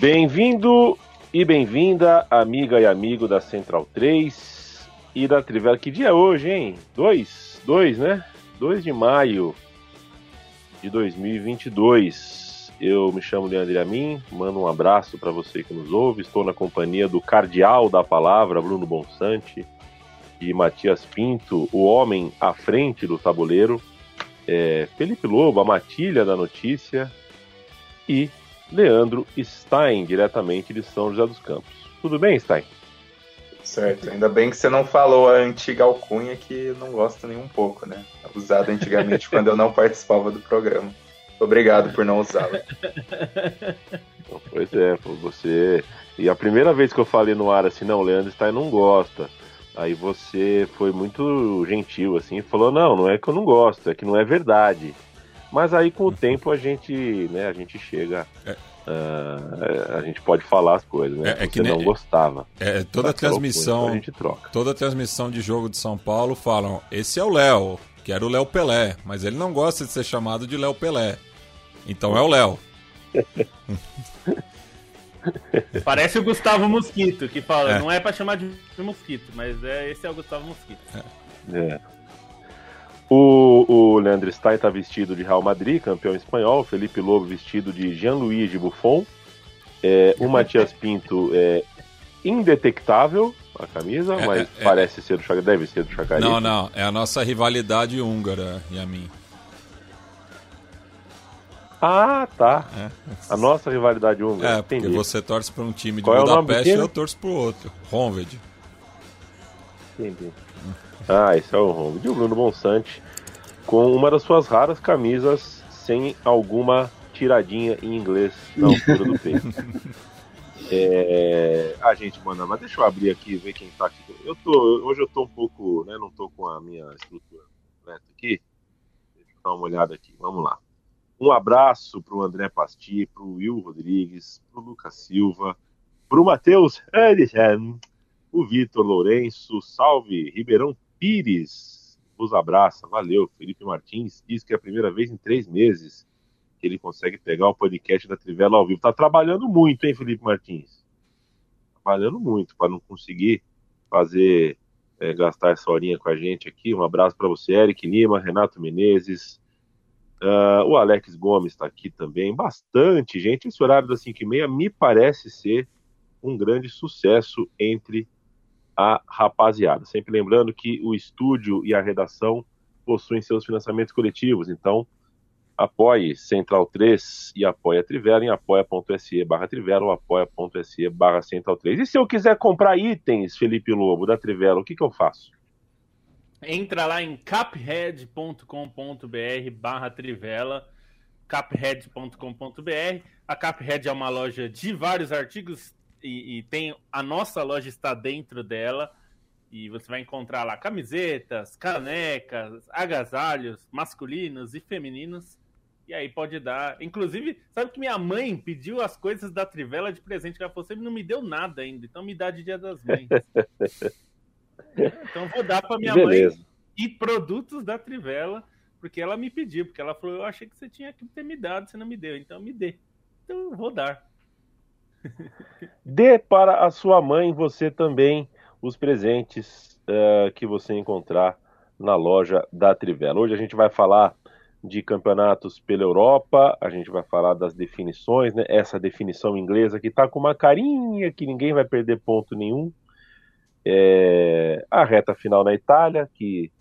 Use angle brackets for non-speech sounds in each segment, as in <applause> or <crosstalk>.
Bem-vindo e bem-vinda, amiga e amigo da Central 3 e da Trivela. Que dia é hoje, hein? 2, 2, né? 2 de maio de 2022. Eu me chamo Leandro Amin, mando um abraço para você que nos ouve. Estou na companhia do cardeal da palavra, Bruno Bonsante, e Matias Pinto, o homem à frente do tabuleiro, é, Felipe Lobo, a matilha da notícia, e Leandro Stein, diretamente de São José dos Campos. Tudo bem, Stein? Certo, ainda bem que você não falou a antiga alcunha que não gosta nem um pouco, né? Usada antigamente quando eu não <laughs> participava do programa. Obrigado por não usá-la. Pois é, você. E a primeira vez que eu falei no ar assim, não, Leandro Stein não gosta. Aí você foi muito gentil, assim, e falou, não, não é que eu não gosto, é que não é verdade. Mas aí com o tempo a gente, né, a gente chega. É. Uh, a gente pode falar as coisas, né? É, é que não gostava. É, toda a transmissão. a gente troca. Toda a transmissão de jogo de São Paulo falam: esse é o Léo, que era o Léo Pelé, mas ele não gosta de ser chamado de Léo Pelé. Então é o Léo. <laughs> Parece o Gustavo Mosquito, que fala, é. não é para chamar de Mosquito, mas é, esse é o Gustavo Mosquito. É. é. O, o Leandro Stein está vestido de Real Madrid, campeão espanhol. O Felipe Lobo vestido de Jean-Louis Buffon. É, o Matias Pinto é indetectável a camisa, é, mas é, é. parece ser do Chacarita. Deve ser do Chacarita. Não, não. É a nossa rivalidade húngara e a mim. Ah, tá. É. A nossa rivalidade húngara. É, porque Entendi. você torce para um time de Qual Budapeste e eu torço para o outro. Honved. Entendi. Ah, esse é o home de Bruno Bonsante, com uma das suas raras camisas sem alguma tiradinha em inglês na altura do peito. <laughs> É... A gente manda, mas deixa eu abrir aqui ver quem tá aqui. Eu tô, hoje eu tô um pouco, né? Não tô com a minha estrutura completa aqui. Deixa eu dar uma olhada aqui. Vamos lá. Um abraço pro André Pasti, pro Will Rodrigues, pro Lucas Silva, pro Matheus Edson, o Vitor Lourenço, salve Ribeirão Pires vos abraça. Valeu. Felipe Martins diz que é a primeira vez em três meses que ele consegue pegar o podcast da Trivela ao vivo. Tá trabalhando muito, hein, Felipe Martins? Trabalhando muito para não conseguir fazer é, gastar essa horinha com a gente aqui. Um abraço para você, Eric Lima, Renato Menezes. Uh, o Alex Gomes está aqui também. Bastante gente. Esse horário das 5h30 me parece ser um grande sucesso entre a rapaziada. Sempre lembrando que o estúdio e a redação possuem seus financiamentos coletivos, então apoie Central 3 e apoie a Trivela em apoia.se barra Trivela ou apoia.se barra Central 3. E se eu quiser comprar itens, Felipe Lobo, da Trivela, o que, que eu faço? Entra lá em caphead.com.br barra Trivela, caphead.com.br. A Caphead é uma loja de vários artigos e, e, tem a nossa loja está dentro dela e você vai encontrar lá camisetas, canecas, agasalhos masculinos e femininos. E aí pode dar. Inclusive, sabe que minha mãe pediu as coisas da Trivela de presente que ela falou, sempre não me deu nada ainda, então me dá de Dia das Mães. <laughs> então vou dar para minha Beleza. mãe e produtos da Trivela, porque ela me pediu, porque ela falou, eu achei que você tinha que ter me dado, você não me deu, então me dê. Então eu vou dar. Dê para a sua mãe você também os presentes uh, que você encontrar na loja da Trivela. Hoje a gente vai falar de campeonatos pela Europa, a gente vai falar das definições, né? Essa definição inglesa que está com uma carinha que ninguém vai perder ponto nenhum. É... A reta final na Itália, que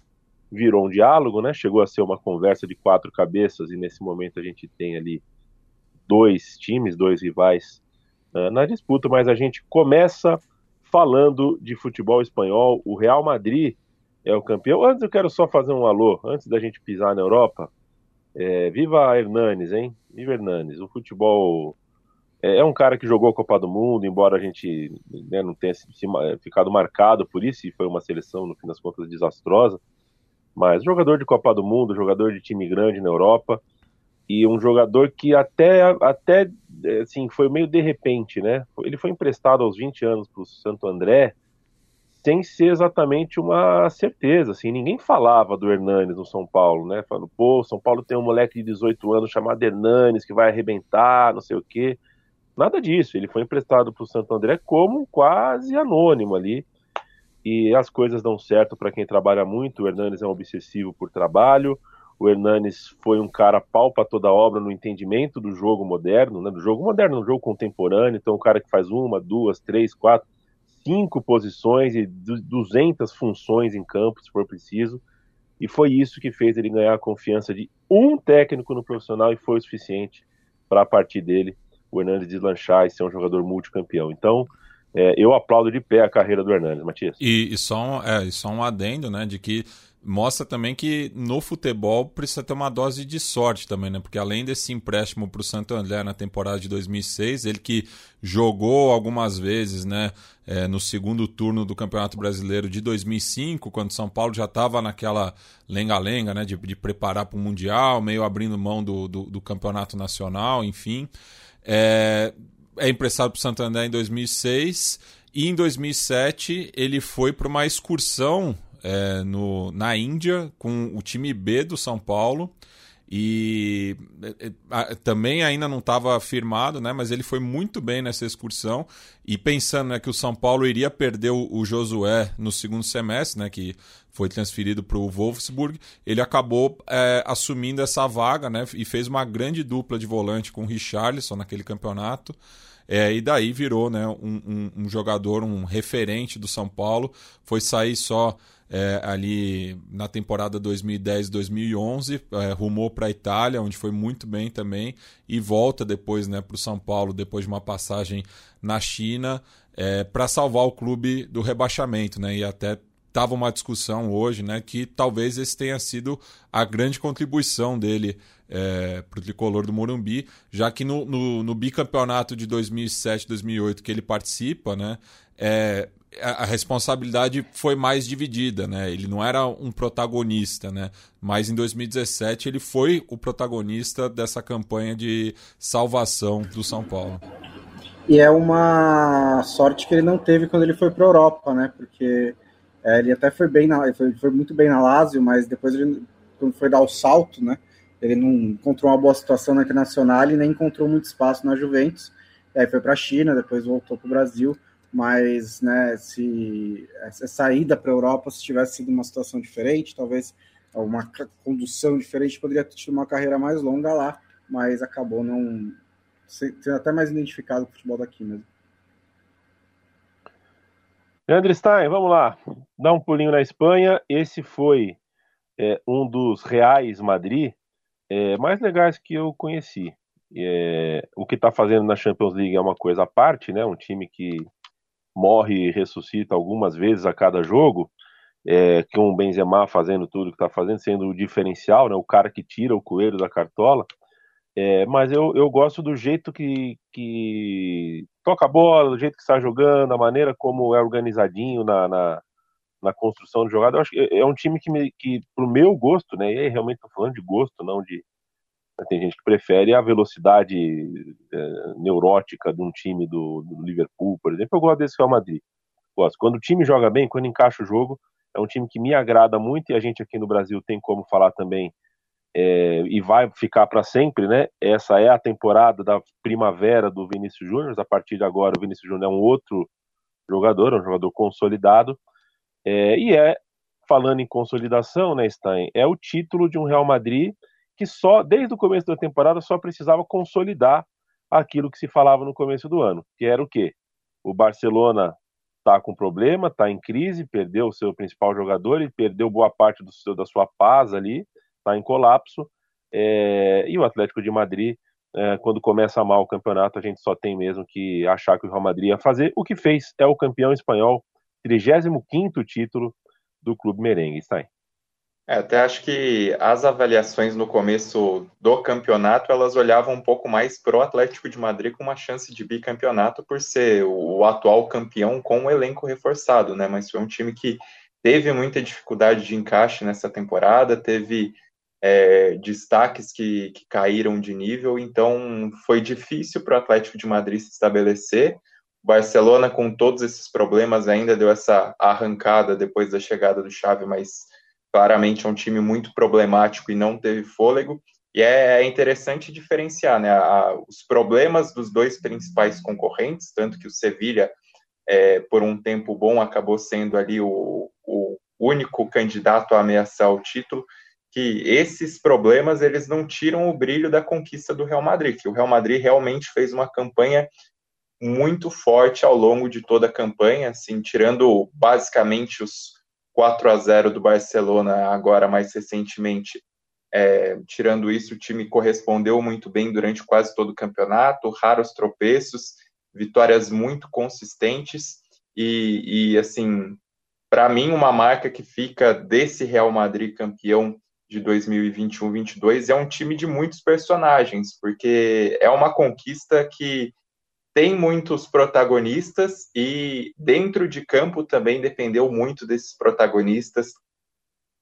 virou um diálogo, né? Chegou a ser uma conversa de quatro cabeças e nesse momento a gente tem ali dois times, dois rivais uh, na disputa, mas a gente começa falando de futebol espanhol, o Real Madrid é o campeão. Antes eu quero só fazer um alô, antes da gente pisar na Europa. É, viva Hernanes, hein? Viva Hernanes. O futebol é, é, um cara que jogou a Copa do Mundo, embora a gente né, não tenha se, se, ficado marcado por isso, e foi uma seleção, no fim das contas, desastrosa. Mas jogador de Copa do Mundo, jogador de time grande na Europa, e um jogador que até, até assim, foi meio de repente, né? Ele foi emprestado aos 20 anos para o Santo André, sem ser exatamente uma certeza, assim, ninguém falava do Hernanes no São Paulo, né? Falando, pô, São Paulo tem um moleque de 18 anos chamado Hernanes que vai arrebentar, não sei o quê. Nada disso, ele foi emprestado para o Santo André como quase anônimo ali. E as coisas dão certo para quem trabalha muito. O Hernanes é um obsessivo por trabalho. O Hernanes foi um cara pau para toda obra no entendimento do jogo moderno, né? do jogo moderno, do jogo contemporâneo. Então, um cara que faz uma, duas, três, quatro, cinco posições e 200 funções em campo, se for preciso. E foi isso que fez ele ganhar a confiança de um técnico no profissional e foi o suficiente para a partir dele o Hernandes deslanchar e ser um jogador multicampeão. Então, é, eu aplaudo de pé a carreira do Hernandes, Matias. E, e, só um, é, e só um adendo, né, de que mostra também que no futebol precisa ter uma dose de sorte também, né? Porque além desse empréstimo para o Santo André na temporada de 2006, ele que jogou algumas vezes, né? É, no segundo turno do Campeonato Brasileiro de 2005, quando São Paulo já estava naquela lenga-lenga, né? De, de preparar para o Mundial, meio abrindo mão do, do, do Campeonato Nacional, enfim. É, é emprestado para o Santo André em 2006 e em 2007 ele foi para uma excursão é, no, na Índia com o time B do São Paulo. E é, é, também ainda não estava firmado, né? Mas ele foi muito bem nessa excursão. E pensando né, que o São Paulo iria perder o, o Josué no segundo semestre, né? Que foi transferido para o Wolfsburg, ele acabou é, assumindo essa vaga, né? E fez uma grande dupla de volante com o Richarlison naquele campeonato. É, e daí virou né, um, um, um jogador, um referente do São Paulo. Foi sair só é, ali na temporada 2010-2011, é, rumou para a Itália, onde foi muito bem também, e volta depois né, para o São Paulo, depois de uma passagem na China, é, para salvar o clube do rebaixamento. Né, e até estava uma discussão hoje né, que talvez esse tenha sido a grande contribuição dele é, para o tricolor do Morumbi, já que no, no, no bicampeonato de 2007-2008 que ele participa, né, é, a, responsabilidade foi mais dividida, né? Ele não era um protagonista, né? Mas em 2017 ele foi o protagonista dessa campanha de salvação do São Paulo. E é uma sorte que ele não teve quando ele foi para a Europa, né? Porque é, ele até foi bem na, foi, foi, muito bem na Lazio, mas depois ele quando foi dar o salto, né? Ele não encontrou uma boa situação na Internacional e nem encontrou muito espaço na Juventus. Aí foi para a China, depois voltou para o Brasil mas né, se essa saída para a Europa, se tivesse sido uma situação diferente, talvez uma condução diferente, poderia ter tido uma carreira mais longa lá, mas acabou não sendo até mais identificado com o futebol daqui mesmo. Leandro Stein, vamos lá, dá um pulinho na Espanha. Esse foi é, um dos reais Madrid é, mais legais que eu conheci. É, o que está fazendo na Champions League é uma coisa à parte, né? Um time que morre e ressuscita algumas vezes a cada jogo, é, com o Benzema fazendo tudo que está fazendo, sendo o diferencial, né, o cara que tira o coelho da cartola. É, mas eu, eu gosto do jeito que, que toca a bola, do jeito que está jogando, a maneira como é organizadinho na, na, na construção de jogada. Eu acho que é um time que, me, que pro meu gosto, né, e aí realmente estou falando de gosto, não de, tem gente que prefere a velocidade é, neurótica de um time do, do, Liverpool, por exemplo. Eu gosto desse Real Madrid. Gosto. Quando o time joga bem, quando encaixa o jogo, é um time que me agrada muito e a gente aqui no Brasil tem como falar também é, e vai ficar para sempre, né? Essa é a temporada da primavera do Vinícius Júnior. A partir de agora, o Vinícius Júnior é um outro jogador, é um jogador consolidado. É, e é, falando em consolidação, né, Stein, é o título de um Real Madrid que só, desde o começo da temporada, só precisava consolidar aquilo que se falava no começo do ano, que era o quê? O Barcelona está com problema, está em crise, perdeu o seu principal jogador e perdeu boa parte do seu, da sua paz ali, está em colapso. É, e o Atlético de Madrid é, quando começa mal o campeonato, a gente só tem mesmo que achar que o Real Madrid ia fazer o que fez. É o campeão espanhol, 35 título do clube merengue. Está aí. É, até acho que as avaliações no começo do campeonato elas olhavam um pouco mais pro Atlético de Madrid com uma chance de bicampeonato por ser o atual campeão com o elenco reforçado, né? Mas foi um time que teve muita dificuldade de encaixe nessa temporada, teve é, destaques que, que caíram de nível, então foi difícil para o Atlético de Madrid se estabelecer. O Barcelona, com todos esses problemas, ainda deu essa arrancada depois da chegada do Xavi, mas claramente é um time muito problemático e não teve fôlego. E é, é interessante diferenciar né, a, os problemas dos dois principais concorrentes, tanto que o Sevilha, é, por um tempo bom, acabou sendo ali o, o único candidato a ameaçar o título, que esses problemas eles não tiram o brilho da conquista do Real Madrid, que o Real Madrid realmente fez uma campanha muito forte ao longo de toda a campanha, assim, tirando basicamente os 4 a 0 do Barcelona agora mais recentemente. É, tirando isso, o time correspondeu muito bem durante quase todo o campeonato, raros tropeços, vitórias muito consistentes e, e assim, para mim, uma marca que fica desse Real Madrid campeão de 2021-22 é um time de muitos personagens, porque é uma conquista que tem muitos protagonistas e dentro de campo também dependeu muito desses protagonistas.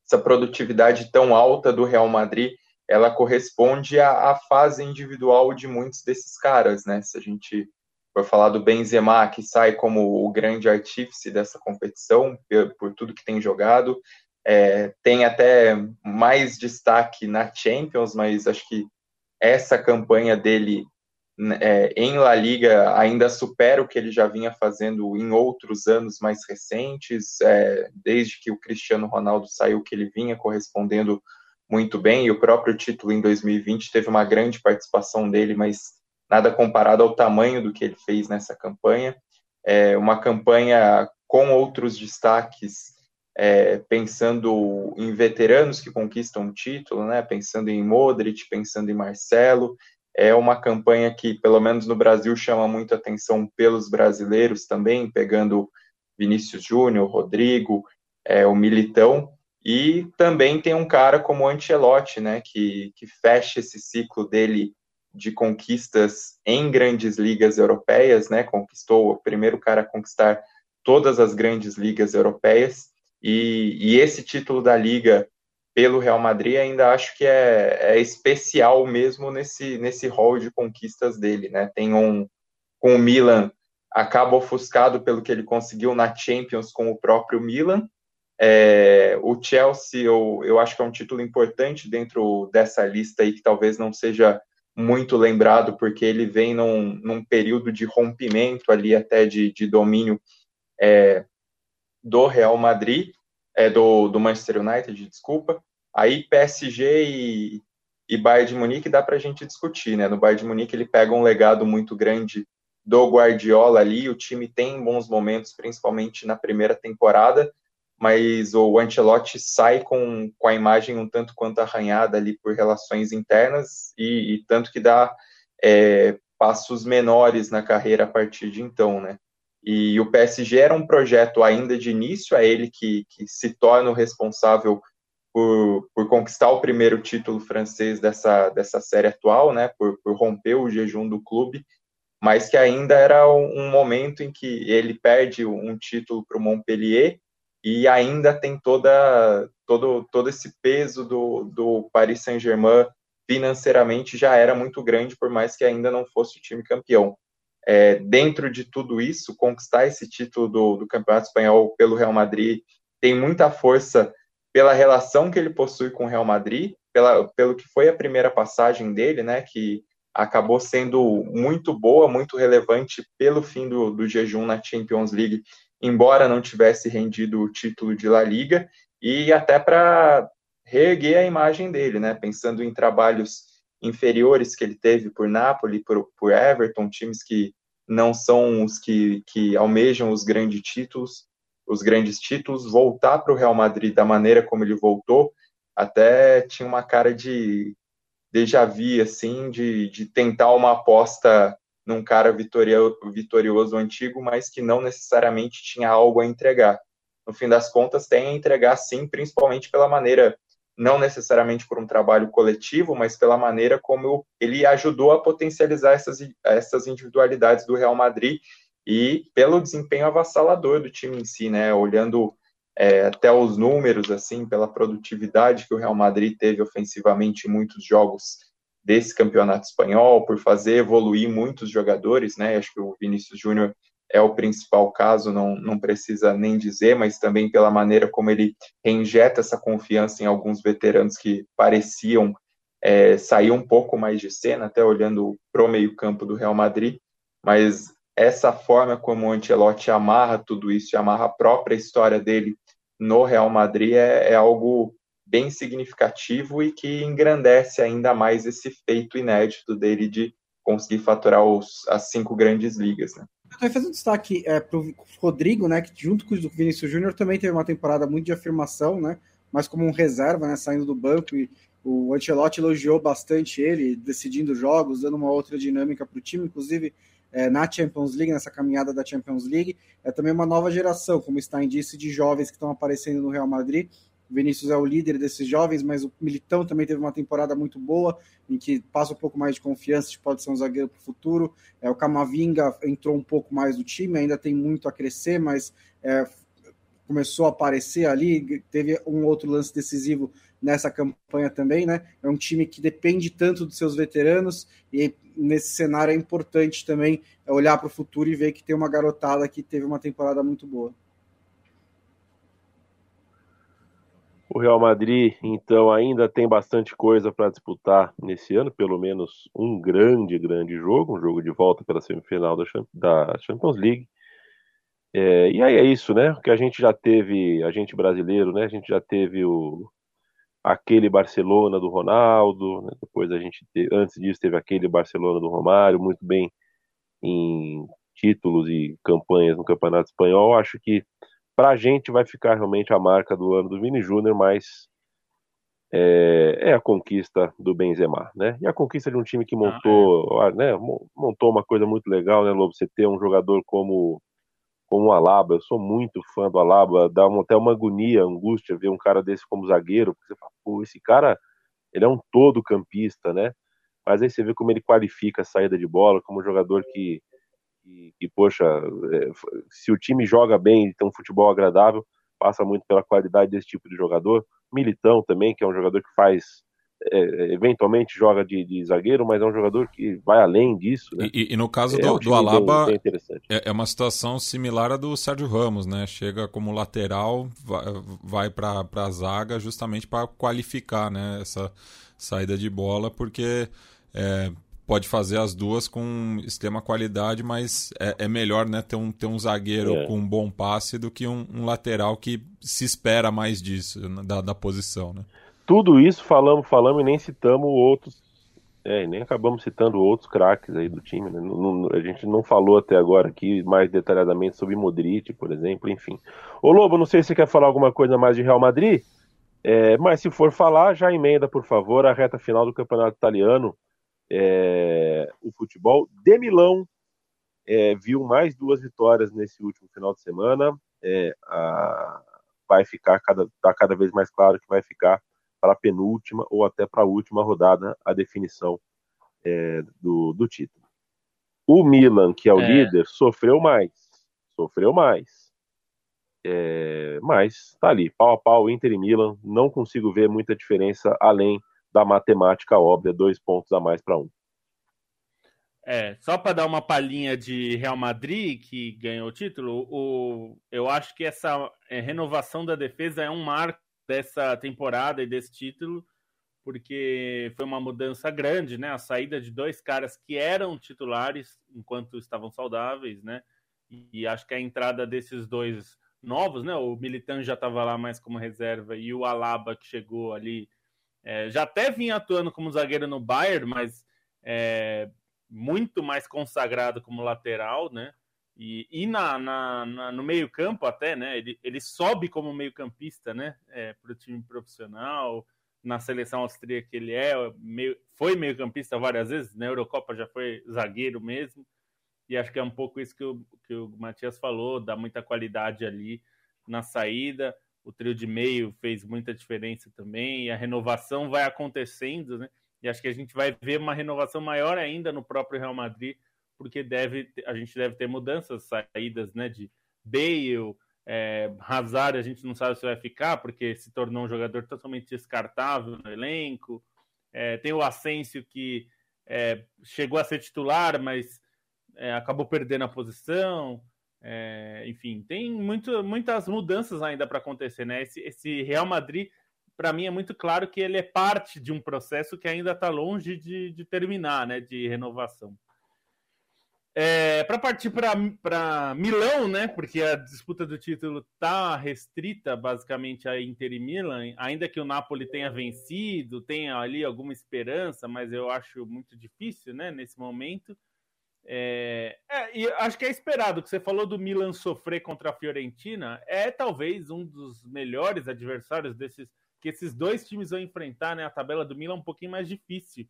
Essa produtividade tão alta do Real Madrid, ela corresponde à, à fase individual de muitos desses caras, né? Se a gente for falar do Benzema, que sai como o grande artífice dessa competição, por, por tudo que tem jogado, é, tem até mais destaque na Champions, mas acho que essa campanha dele é, em La Liga ainda supera o que ele já vinha fazendo em outros anos mais recentes, é, desde que o Cristiano Ronaldo saiu, que ele vinha correspondendo muito bem, e o próprio título em 2020 teve uma grande participação dele, mas nada comparado ao tamanho do que ele fez nessa campanha. É uma campanha com outros destaques, é, pensando em veteranos que conquistam o título, né? pensando em Modric, pensando em Marcelo, é uma campanha que, pelo menos no Brasil, chama muito atenção pelos brasileiros também, pegando Vinícius Júnior, Rodrigo, é, o Militão, e também tem um cara como o Ancelotti, né, que, que fecha esse ciclo dele de conquistas em grandes ligas europeias, né, conquistou o primeiro cara a conquistar todas as grandes ligas europeias, e, e esse título da liga pelo Real Madrid, ainda acho que é, é especial mesmo nesse, nesse rol de conquistas dele, né? Tem um com o Milan, acaba ofuscado pelo que ele conseguiu na Champions com o próprio Milan. É, o Chelsea, eu, eu acho que é um título importante dentro dessa lista aí, que talvez não seja muito lembrado, porque ele vem num, num período de rompimento ali, até de, de domínio é, do Real Madrid, é, do, do Manchester United, desculpa. Aí PSG e, e Bayern de Munique dá para a gente discutir, né? No Bayern de Munique ele pega um legado muito grande do Guardiola ali, o time tem bons momentos, principalmente na primeira temporada, mas o Ancelotti sai com, com a imagem um tanto quanto arranhada ali por relações internas e, e tanto que dá é, passos menores na carreira a partir de então, né? E o PSG era um projeto ainda de início, é ele que, que se torna o responsável por, por conquistar o primeiro título francês dessa, dessa série atual, né, por, por romper o jejum do clube, mas que ainda era um, momento em que ele perde um título para o Montpellier e ainda tem toda, todo, todo esse peso do, do Paris Saint-Germain financeiramente já era muito grande, por mais que ainda não fosse o time campeão. É, dentro de tudo isso, conquistar esse título do, do Campeonato Espanhol pelo Real Madrid tem muita força pela relação que ele possui com o Real Madrid, pela, pelo que foi a primeira passagem dele, né, que acabou sendo muito boa, muito relevante pelo fim do, do jejum na Champions League, embora não tivesse rendido o título de La Liga, e até para reerguer a imagem dele, né, pensando em trabalhos inferiores que ele teve por Napoli, por, por Everton, times que não são os que, que almejam os grandes títulos, os grandes títulos, voltar para o Real Madrid da maneira como ele voltou, até tinha uma cara de, déjà vu, assim, de, de tentar uma aposta num cara vitorioso, vitorioso antigo, mas que não necessariamente tinha algo a entregar. No fim das contas, tem a entregar sim, principalmente pela maneira, não necessariamente por um trabalho coletivo, mas pela maneira como ele ajudou a potencializar essas, essas individualidades do Real Madrid e pelo desempenho avassalador do time em si, né? Olhando é, até os números, assim, pela produtividade que o Real Madrid teve ofensivamente em muitos jogos desse campeonato espanhol, por fazer evoluir muitos jogadores, né? Acho que o Vinícius Júnior é o principal caso, não, não precisa nem dizer, mas também pela maneira como ele reinjeta essa confiança em alguns veteranos que pareciam é, sair um pouco mais de cena, até olhando para o meio-campo do Real Madrid. Mas essa forma como o Ancelotti amarra tudo isso e amarra a própria história dele no Real Madrid é, é algo bem significativo e que engrandece ainda mais esse feito inédito dele de conseguir faturar os, as cinco grandes ligas. Né? Eu vou fazer um destaque é, para o Rodrigo, né, que junto com o Vinícius Júnior também teve uma temporada muito de afirmação, né, mas como um reserva, né, saindo do banco e o Ancelotti elogiou bastante ele, decidindo jogos, dando uma outra dinâmica para o time, inclusive é, na Champions League, nessa caminhada da Champions League. É também uma nova geração, como está indício de jovens que estão aparecendo no Real Madrid o Vinícius é o líder desses jovens, mas o Militão também teve uma temporada muito boa, em que passa um pouco mais de confiança, de pode ser um zagueiro para o futuro. É, o Camavinga entrou um pouco mais no time, ainda tem muito a crescer, mas é, começou a aparecer ali. Teve um outro lance decisivo nessa campanha também, né? É um time que depende tanto dos seus veteranos e nesse cenário é importante também olhar para o futuro e ver que tem uma garotada que teve uma temporada muito boa. O Real Madrid, então, ainda tem bastante coisa para disputar nesse ano, pelo menos um grande, grande jogo, um jogo de volta pela semifinal da Champions League. É, e aí é isso, né? Que a gente já teve, a gente brasileiro, né? A gente já teve o aquele Barcelona do Ronaldo, né? depois a gente teve, antes disso teve aquele Barcelona do Romário, muito bem em títulos e campanhas no Campeonato Espanhol. Acho que para a gente vai ficar realmente a marca do ano do Vini Júnior, mas é, é, a conquista do Benzema, né? E a conquista de um time que montou, ah, é. né, montou uma coisa muito legal, né, Lobo? Você ter um jogador como como o Alaba, eu sou muito fã do Alaba, dá uma, até uma agonia, angústia ver um cara desse como zagueiro, porque você fala, pô, esse cara, ele é um todo campista, né? Mas aí você vê como ele qualifica a saída de bola, como um jogador que e, e, poxa, é, se o time joga bem e tem um futebol agradável, passa muito pela qualidade desse tipo de jogador. Militão também, que é um jogador que faz. É, eventualmente joga de, de, zagueiro, mas é um jogador que vai além disso. Né? E, e, no caso é, do, um do Alaba, bem, bem é, é, uma situação similar à do Sérgio Ramos, né? Chega como lateral, vai, vai para a zaga justamente para qualificar né? essa saída de bola, porque é, pode fazer as duas com extrema qualidade, mas é, é melhor né, ter, um, ter um zagueiro é. com um bom passe do que um, um, lateral que se espera mais disso, da, da posição. Né? Tudo isso falamos, falamos e nem citamos outros. É, nem acabamos citando outros craques aí do time. Né? Não, não, a gente não falou até agora aqui mais detalhadamente sobre Modric, por exemplo, enfim. Ô Lobo, não sei se você quer falar alguma coisa mais de Real Madrid, é, mas se for falar, já emenda, por favor, a reta final do Campeonato Italiano é, o futebol de Milão é, viu mais duas vitórias nesse último final de semana. É, a, vai ficar cada, tá cada vez mais claro que vai ficar para a penúltima ou até para a última rodada a definição é, do, do título. O Milan, que é o é. líder, sofreu mais. Sofreu mais. É, mas tá ali, pau a pau, Inter e Milan. Não consigo ver muita diferença além da matemática óbvia, dois pontos a mais para um. É, só para dar uma palhinha de Real Madrid, que ganhou o título, o, eu acho que essa é, renovação da defesa é um marco dessa temporada e desse título, porque foi uma mudança grande, né? A saída de dois caras que eram titulares enquanto estavam saudáveis, né? E, acho que a entrada desses dois novos, né? O Militan já estava lá mais como reserva e o Alaba que chegou ali é, já até vinha atuando como zagueiro no Bayern, mas é, muito mais consagrado como lateral, né? E, e na, na, na, no meio-campo até, né? Ele, ele sobe como meio-campista, né? É, para o time profissional. na seleção austríaca ele é, meio, foi meio campista várias vezes, na Eurocopa já foi zagueiro mesmo, e acho que é um pouco isso que o, que o Matias falou, dá muita qualidade ali na saída, o trio de meio fez muita diferença também, e a renovação vai acontecendo, né? E acho que a gente vai ver uma renovação maior ainda no próprio Real Madrid, porque deve, a gente deve ter mudanças, saídas, né? De Bale, é, Hazard, a gente não sabe se vai ficar, porque se tornou um jogador totalmente descartável no elenco. É, tem o Asensio que é, chegou a ser titular, mas é, acabou perdendo a posição. É, enfim, tem muito, muitas mudanças ainda para acontecer, né? Esse, esse Real Madrid, para mim, é muito claro que ele é parte de um processo que ainda está longe de, de, terminar, né? De renovação. É, para partir para Milão, né? Porque a disputa do título está restrita basicamente a Inter e Milan, ainda que o Napoli tenha vencido, tenha ali alguma esperança, mas eu acho muito difícil, né? Nesse momento. É, é, e acho que é esperado que você falou do Milan sofrer contra a Fiorentina, é talvez um dos melhores adversários desses que esses dois times vão enfrentar, né? A tabela do Milan é um pouquinho mais difícil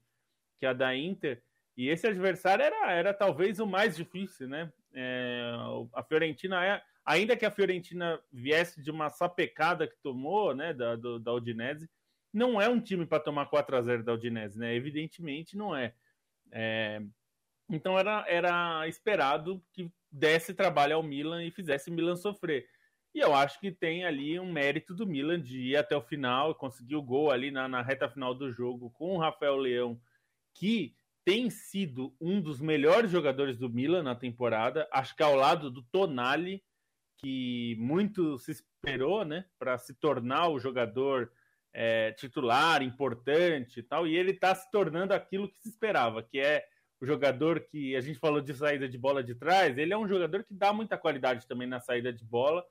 que a da Inter, e esse adversário era, era talvez o mais difícil, né? É, a Fiorentina é, ainda que a Fiorentina viesse de uma sapecada que tomou, né, da, do, da Udinese, não é um time para tomar 4 a 0 da Udinese, né? Evidentemente não é. é então era, era esperado que desse trabalho ao Milan e fizesse o Milan sofrer. E eu acho que tem ali um mérito do Milan de ir até o final, conseguir o gol ali na, na reta final do jogo com o Rafael Leão, que tem sido um dos melhores jogadores do Milan na temporada. Acho que ao lado do Tonali, que muito se esperou, né, para se tornar o jogador é, titular, importante e tal. E ele está se tornando aquilo que se esperava, que é o jogador que a gente falou de saída de bola de trás, ele é um jogador que dá muita qualidade também na saída de bola,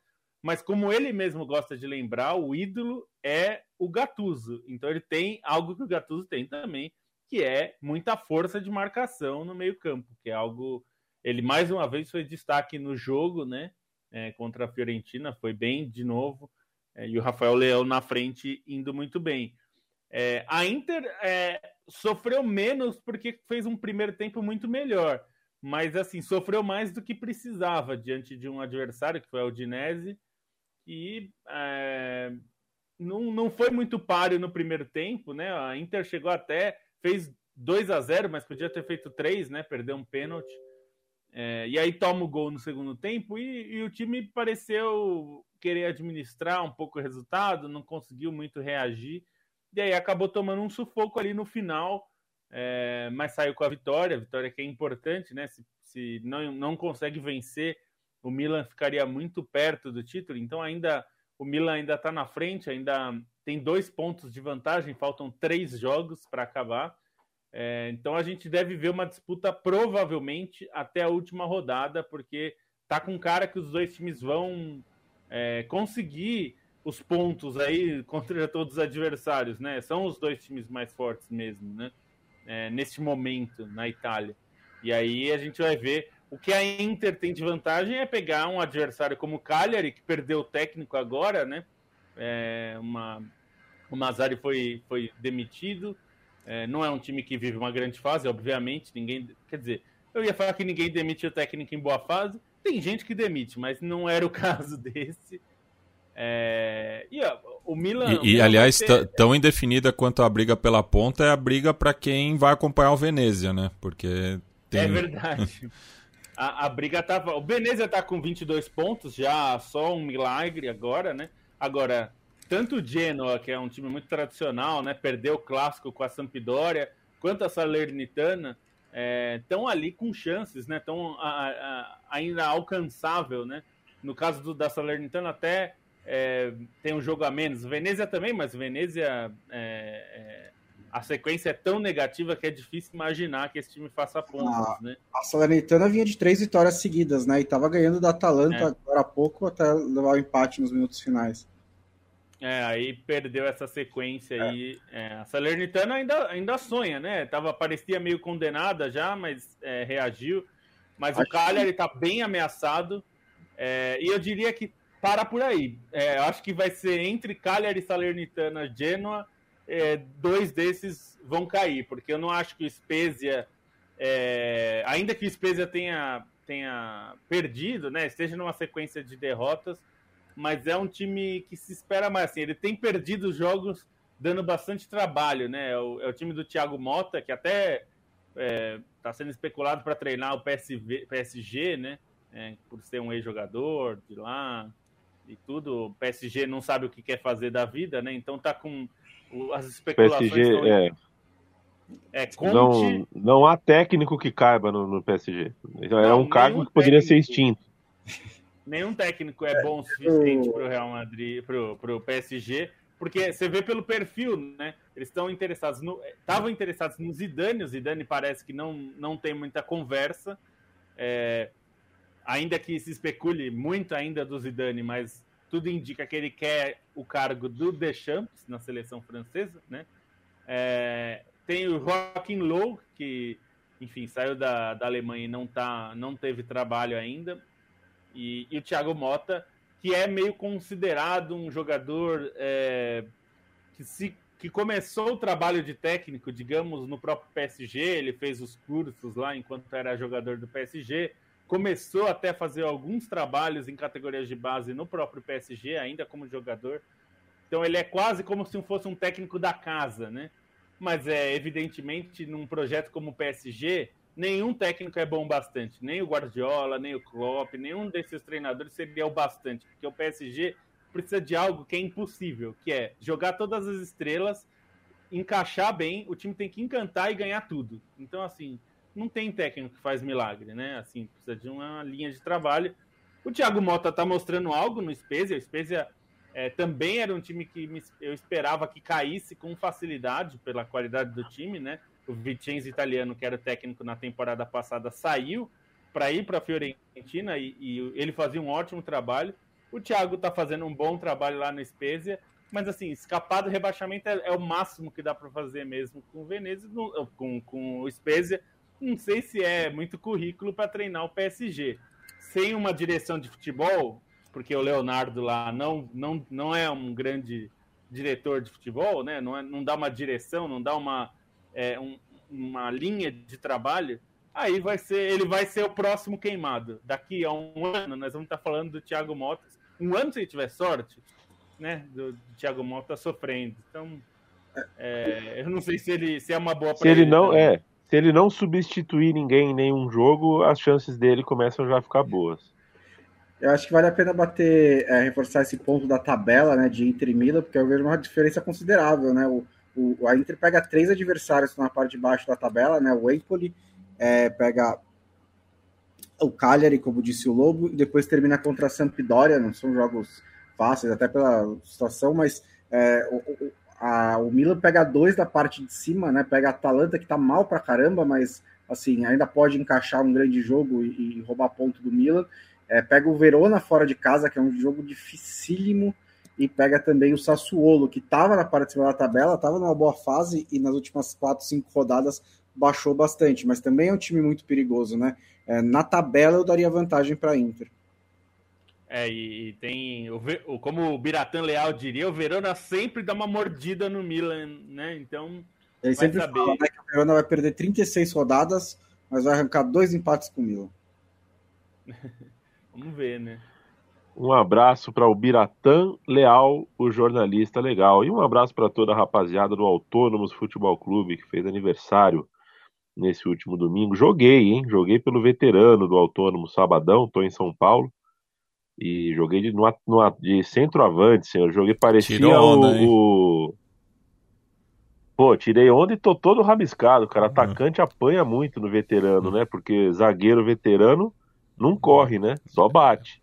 mas como ele mesmo gosta de lembrar, o ídolo é o Gattuso. Então ele tem algo que o Gattuso tem também, que é muita força de marcação no meio-campo, que é algo ele mais uma vez foi destaque no jogo, né? É, contra a Fiorentina, foi bem de novo. É, e o Rafael Leão na frente indo muito bem. É, a Inter é, sofreu menos porque fez um primeiro tempo muito melhor, mas assim sofreu mais do que precisava diante de um adversário que foi o Udinese e é, não, não foi muito páreo no primeiro tempo, né? A Inter chegou até fez 2 a 0 mas podia ter feito 3, né? Perdeu um pênalti. É, e aí toma o gol no segundo tempo e, e, o time pareceu querer administrar um pouco o resultado, não conseguiu muito reagir. E aí acabou tomando um sufoco ali no final, é, mas saiu com a vitória, vitória que é importante, né? Se, se não, não consegue vencer, o Milan ficaria muito perto do título, então ainda o Milan ainda está na frente, ainda tem dois pontos de vantagem, faltam três jogos para acabar. É, então a gente deve ver uma disputa provavelmente até a última rodada, porque tá com cara que os dois times vão é, conseguir os pontos aí contra todos os adversários, né? São os dois times mais fortes mesmo, né? É, neste momento na Itália. E aí a gente vai ver o que a Inter tem de vantagem é pegar um adversário como o Cagliari, que perdeu o técnico agora, né? É uma, o Mazzari foi, foi demitido. É, não é um time que vive uma grande fase, obviamente. Ninguém, quer dizer, eu ia falar que ninguém demite o técnico em boa fase. Tem gente que demite, mas não era o <laughs> caso desse. É, e ó, o Milan. E, o Milan aliás, ter... tão indefinida quanto a briga pela ponta é a briga para quem vai acompanhar o Venezia, né? Porque tem... É verdade. <laughs> a, a briga tava. O Venezia tá com 22 pontos, já só um milagre agora, né? Agora, tanto o Genoa, que é um time muito tradicional, né? Perdeu o clássico com a Sampdoria, quanto a Salernitana estão é, ali com chances, né? Estão ainda alcançável, né? No caso do, da Salernitana, até é, tem um jogo a menos. Venezia também, mas Venezia é, é, a sequência é tão negativa que é difícil imaginar que esse time faça pontos, a, né? A Salernitana vinha de três vitórias seguidas, né? E tava ganhando da Atalanta É. agora há pouco até levar o empate nos minutos finais. É, aí perdeu essa sequência aí. É, a Salernitana ainda, ainda sonha, né? Tava, parecia meio condenada já, mas é, reagiu. Mas o Acho Cagliari tá bem ameaçado. É, e eu diria que para por aí. É, eu acho que vai ser entre Cagliari, Salernitana, Genoa é, dois desses vão cair, porque eu não acho que o Spezia, é, ainda que o Spezia tenha, tenha perdido, né, esteja numa sequência de derrotas, mas é um time que se espera mais. Assim, ele tem perdido jogos dando bastante trabalho, né? É o, é o time do Thiago Mota, que até está é, tá sendo especulado para treinar o PSV, PSG, né? É, por ser um ex-jogador de lá e tudo. O PSG não sabe o que quer fazer da vida, né? Então tá com as especulações. PSG, estão... é. É, Conte... não, não há técnico que caiba no, no PSG. Então, é um cargo que poderia técnico. ser extinto. <laughs> Nenhum técnico é bom o suficiente para o Real Madrid, para o PSG, porque você vê pelo perfil, né? Eles estão interessados no. Estavam interessados no Zidane, o Zidane parece que não, não tem muita conversa. É, ainda que se especule muito ainda do Zidane, mas tudo indica que ele quer o cargo do Deschamps na seleção francesa, né? É, tem o Joaquim Low, que, enfim, saiu da, da Alemanha e não, tá, não teve trabalho ainda. E, e o Thiago Mota, que é meio considerado um jogador é, que, se, que começou o trabalho de técnico, digamos, no próprio PSG, ele fez os cursos lá enquanto era jogador do PSG, começou até a fazer alguns trabalhos em categorias de base no próprio PSG, ainda como jogador. Então ele é quase como se fosse um técnico da casa, né? Mas é evidentemente num projeto como o PSG, nenhum técnico é bom bastante, nem o Guardiola, nem o Klopp, nenhum desses treinadores seria o bastante, porque o PSG precisa de algo que é impossível, que é jogar todas as estrelas, encaixar bem, o time tem que encantar e ganhar tudo. Então, assim, não tem técnico que faz milagre, né? Assim, precisa de uma linha de trabalho. O Thiago Mota tá mostrando algo no Spezia, o Spezia é, também era um time que eu esperava que caísse com facilidade pela qualidade do time, né? O Vicenzo italiano, que era técnico na temporada passada, saiu para ir para a Fiorentina e, e, ele fazia um ótimo trabalho. O Thiago está fazendo um bom trabalho lá no Spezia, mas assim, escapar do rebaixamento é, é o máximo que dá para fazer mesmo com o Venezia, com, com o Spezia. Não sei se é muito currículo para treinar o PSG. Sem uma direção de futebol, porque o Leonardo lá não, não, não é um grande diretor de futebol, né? Não, é, não dá uma direção, não dá uma é, um, uma linha de trabalho, aí vai ser, ele vai ser o próximo queimado. Daqui a um ano, nós vamos estar falando do Thiago Mota. Um ano, se ele tiver sorte, né? Do, do Thiago Mota sofrendo. Então, é, eu não sei se ele se é uma boa Se ele, ele não, é. Se ele não substituir ninguém em nenhum jogo, as chances dele começam já a ficar boas. Eu acho que vale a pena bater, é, reforçar esse ponto da tabela, né, de Inter e Milan, porque eu vejo uma diferença considerável, né? O, o, a Inter pega três adversários na parte de baixo da tabela, né? O Empoli é, pega o Cagliari, como disse o Lobo, e depois termina contra a Sampdoria. Não são jogos fáceis, até pela situação, mas é, o, a, o Milan pega dois da parte de cima, né? Pega a Atalanta, que tá mal pra caramba, mas assim, ainda pode encaixar um grande jogo e, e roubar ponto do Milan. É, pega o Verona fora de casa, que é um jogo dificílimo e pega também o Sassuolo, que estava na parte de cima da tabela, estava numa boa fase e nas últimas quatro, cinco rodadas baixou bastante, mas também é um time muito perigoso, né? É, na tabela eu daria vantagem para a Inter. É, e, tem, o, como o Biratan Leal diria, o Verona sempre dá uma mordida no Milan, né? Então, ele sempre saber. fala né, que o Verona vai perder 36 rodadas, mas vai arrancar dois empates com o Milan. <laughs> Vamos ver, né? Um abraço para o Biratã Leal, o jornalista legal. E um abraço para toda a rapaziada do Autônomos Futebol Clube, que fez aniversário nesse último domingo. Joguei, hein? Joguei pelo veterano do Autônomo Sabadão, estou em São Paulo. E joguei de, no, no, de centroavante, senhor. Joguei parecia onda, o, o, Pô, tirei onda e tô todo rabiscado, cara. Uhum. Atacante apanha muito no veterano, uhum. né? Porque zagueiro veterano não corre, né? Só bate.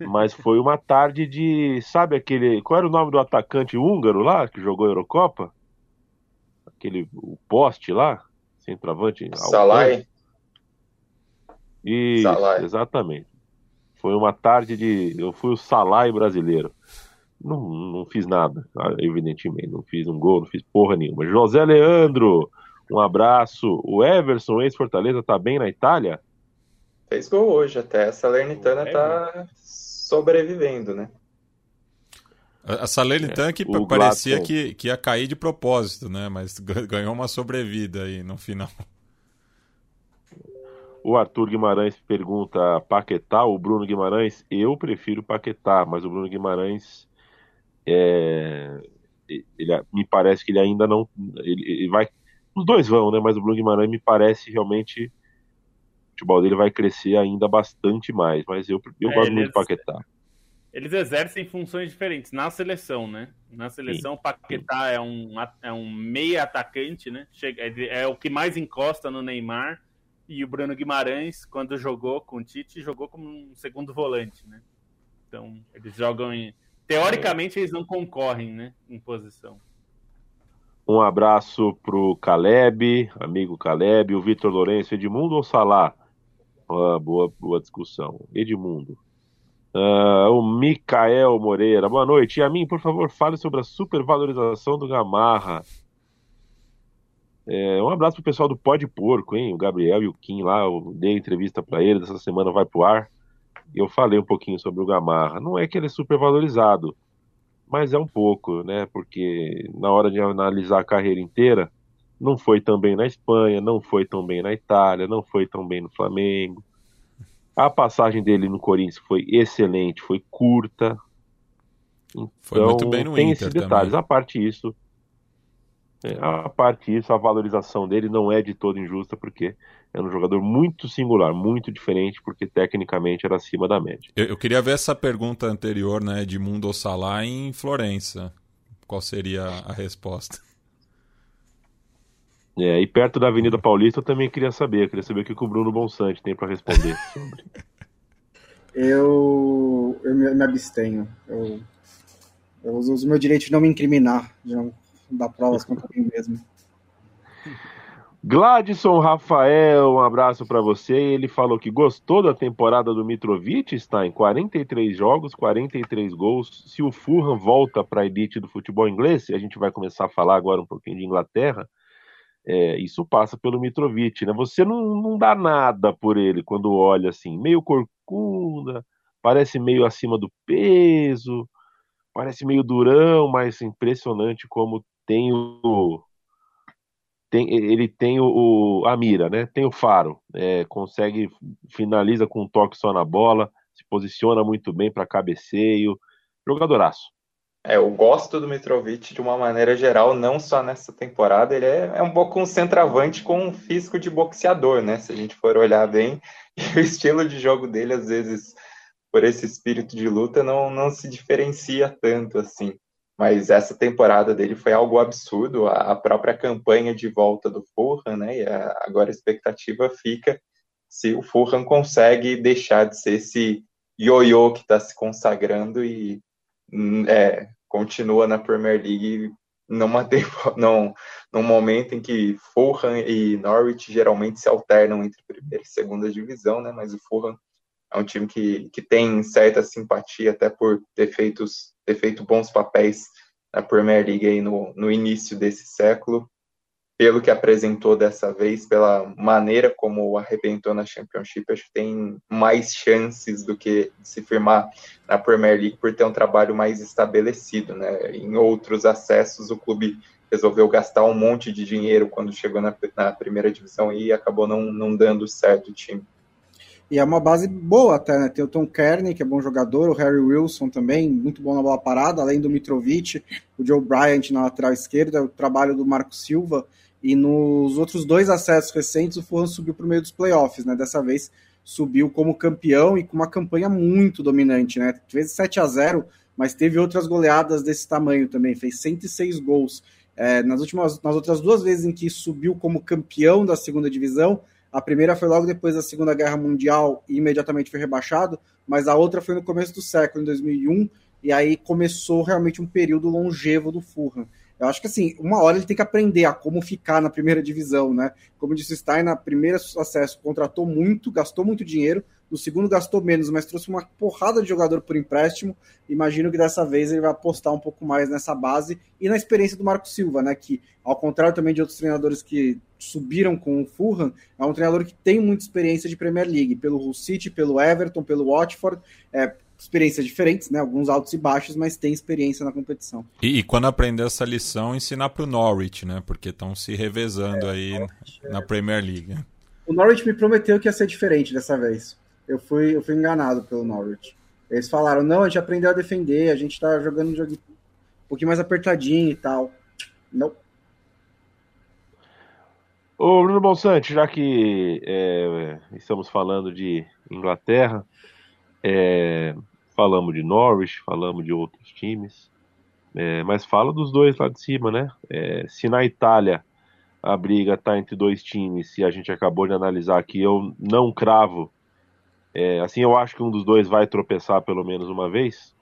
Mas foi uma tarde de. Sabe aquele. Qual era o nome do atacante húngaro lá, que jogou a Eurocopa? Aquele. O poste lá? Centroavante? Salai. Isso, Salai. exatamente. Foi uma tarde de. Eu fui o Salai brasileiro. Não, não fiz nada, evidentemente. Não fiz um gol, não fiz porra nenhuma. José Leandro, um abraço. O Everson, ex-Fortaleza, tá bem na Itália? Fez gol hoje até. A Salernitana tá sobrevivendo, né? A Salernitana que é, parecia que, que ia cair de propósito, né? Mas <laughs> ganhou uma sobrevida aí no final. O Arthur Guimarães pergunta Paquetá, o Bruno Guimarães. Eu prefiro Paquetá, mas o Bruno Guimarães é, ele, me parece que ele ainda não. Ele, ele, vai. Os dois vão, né? Mas o Bruno Guimarães me parece realmente. O futebol dele vai crescer ainda bastante mais. Mas eu, eu é, gosto muito do Paquetá eles exercem funções diferentes na seleção, né? Na seleção, o Paquetá é um, é um meia atacante, né? Chega, é, é, o que mais encosta no Neymar. E o Bruno Guimarães, quando jogou com o Tite, jogou como um segundo volante, né? Então, eles jogam em. Teoricamente, eles não concorrem, né? Em posição. Um abraço pro Caleb, amigo Caleb, o Vitor Lourenço, Edmundo ou Salá? Ah, boa, boa discussão. Edmundo. Uh, o Micael Moreira, boa noite. E a mim, por favor, fale sobre a supervalorização do Gamarra. É, um abraço pro pessoal do Pó de Porco, hein? O Gabriel e o Kim lá, eu dei entrevista para eles, essa semana vai pro ar. Eu falei um pouquinho sobre o Gamarra. Não é que ele é supervalorizado, mas é um pouco, né? Porque na hora de analisar a carreira inteira, não foi tão bem na Espanha, não foi tão bem na Itália, não foi tão bem no Flamengo a passagem dele no Corinthians foi excelente, foi curta. Então, foi muito bem no tem Inter esses detalhes. Também. A parte isso, é, a parte isso, a valorização dele não é de todo injusta, porque é um jogador muito singular, muito diferente, porque tecnicamente era acima da média. Eu, eu queria ver essa pergunta anterior, né, de Mundo Salah em Florença. Qual seria a resposta? É, e perto da Avenida Paulista eu também queria saber, eu queria saber o que o Bruno Bonsante tem para responder sobre. <laughs> Eu, eu me, abstenho. Eu, eu uso o meu direito de não me incriminar, de não dar provas contra mim mesmo. Gladson Rafael, um abraço para você. Ele falou que gostou da temporada do Mitrovic, está em 43 jogos, 43 gols. Se o Fulham volta para a elite do futebol inglês, e a gente vai começar a falar agora um pouquinho de Inglaterra, é, isso passa pelo Mitrovic, né? Você não, não dá nada por ele quando olha assim, meio corcunda, parece meio acima do peso, parece meio durão, mas impressionante como tem o tem, ele tem o, a mira, né? Tem o faro, é, consegue finaliza com um toque só na bola, se posiciona muito bem para cabeceio, jogadoraço. É, eu gosto do Mitrovic de uma maneira geral, não só nessa temporada. Ele é, é um pouco um centroavante com um físico de boxeador, né? Se a gente for olhar bem, e <laughs> o estilo de jogo dele, às vezes, por esse espírito de luta, não, não se diferencia tanto assim. Mas essa temporada dele foi algo absurdo. A, a própria campanha de volta do Fulham, né? E a, agora a expectativa fica se o Fulham consegue deixar de ser esse ioiô que está se consagrando e é, continua na Premier League numa <laughs> tempo, num, num momento em que Fulham e Norwich geralmente se alternam entre primeira e segunda divisão, né? Mas o Fulham é um time que, que tem certa simpatia até por ter, feitos, ter feito bons papéis na Premier League aí no, no início desse século pelo que apresentou dessa vez, pela maneira como arrebentou na Championship, acho que tem mais chances do que se firmar na Premier League por ter um trabalho mais estabelecido, né? Em outros acessos, o clube resolveu gastar um monte de dinheiro quando chegou na, na primeira divisão e acabou não, não dando certo o time. E é uma base boa até, né? Tem o Tom Kearney, que é bom jogador, o Harry Wilson também, muito bom na bola parada, além do Mitrovic, o Joe Bryant na lateral esquerda, o trabalho do Marco Silva, e nos outros dois acessos recentes, o Fulham subiu para o meio dos playoffs, né? Dessa vez subiu como campeão e com uma campanha muito dominante, né? Fez 7 a 0 mas teve outras goleadas desse tamanho também, fez 106 gols. É, nas últimas, nas outras duas vezes em que subiu como campeão da segunda divisão, a primeira foi logo depois da Segunda Guerra Mundial e imediatamente foi rebaixado, mas a outra foi no começo do século, em 2001, e aí começou realmente um período longevo do Fulham. Eu acho que assim, uma hora ele tem que aprender a como ficar na primeira divisão, né? Como disse o Stein, na primeira acesso contratou muito, gastou muito dinheiro, no segundo gastou menos, mas trouxe uma porrada de jogador por empréstimo. Imagino que dessa vez ele vai apostar um pouco mais nessa base e na experiência do Marco Silva, né? Que, ao contrário também de outros treinadores que subiram com o Fulham, é um treinador que tem muita experiência de Premier League, pelo Hull City, pelo Everton, pelo Watford. É, experiências diferentes, né? Alguns altos e baixos, mas tem experiência na competição. E, e quando aprender essa lição, ensinar para o Norwich, né? Porque estão se revezando é, aí Norwich, na é... Premier League. O Norwich me prometeu que ia ser diferente dessa vez. Eu fui, eu fui enganado pelo Norwich. Eles falaram, não, a gente aprendeu a defender, a gente está jogando um jogo um pouquinho mais apertadinho e tal. Não. Ô, Bruno Bonsante, já que é, estamos falando de Inglaterra, é, falamos de Norwich, falamos de outros times, é, mas fala dos dois lá de cima, né? É, se na Itália a briga está entre dois times e a gente acabou de analisar que eu não cravo, é, assim eu acho que um dos dois vai tropeçar pelo menos uma vez.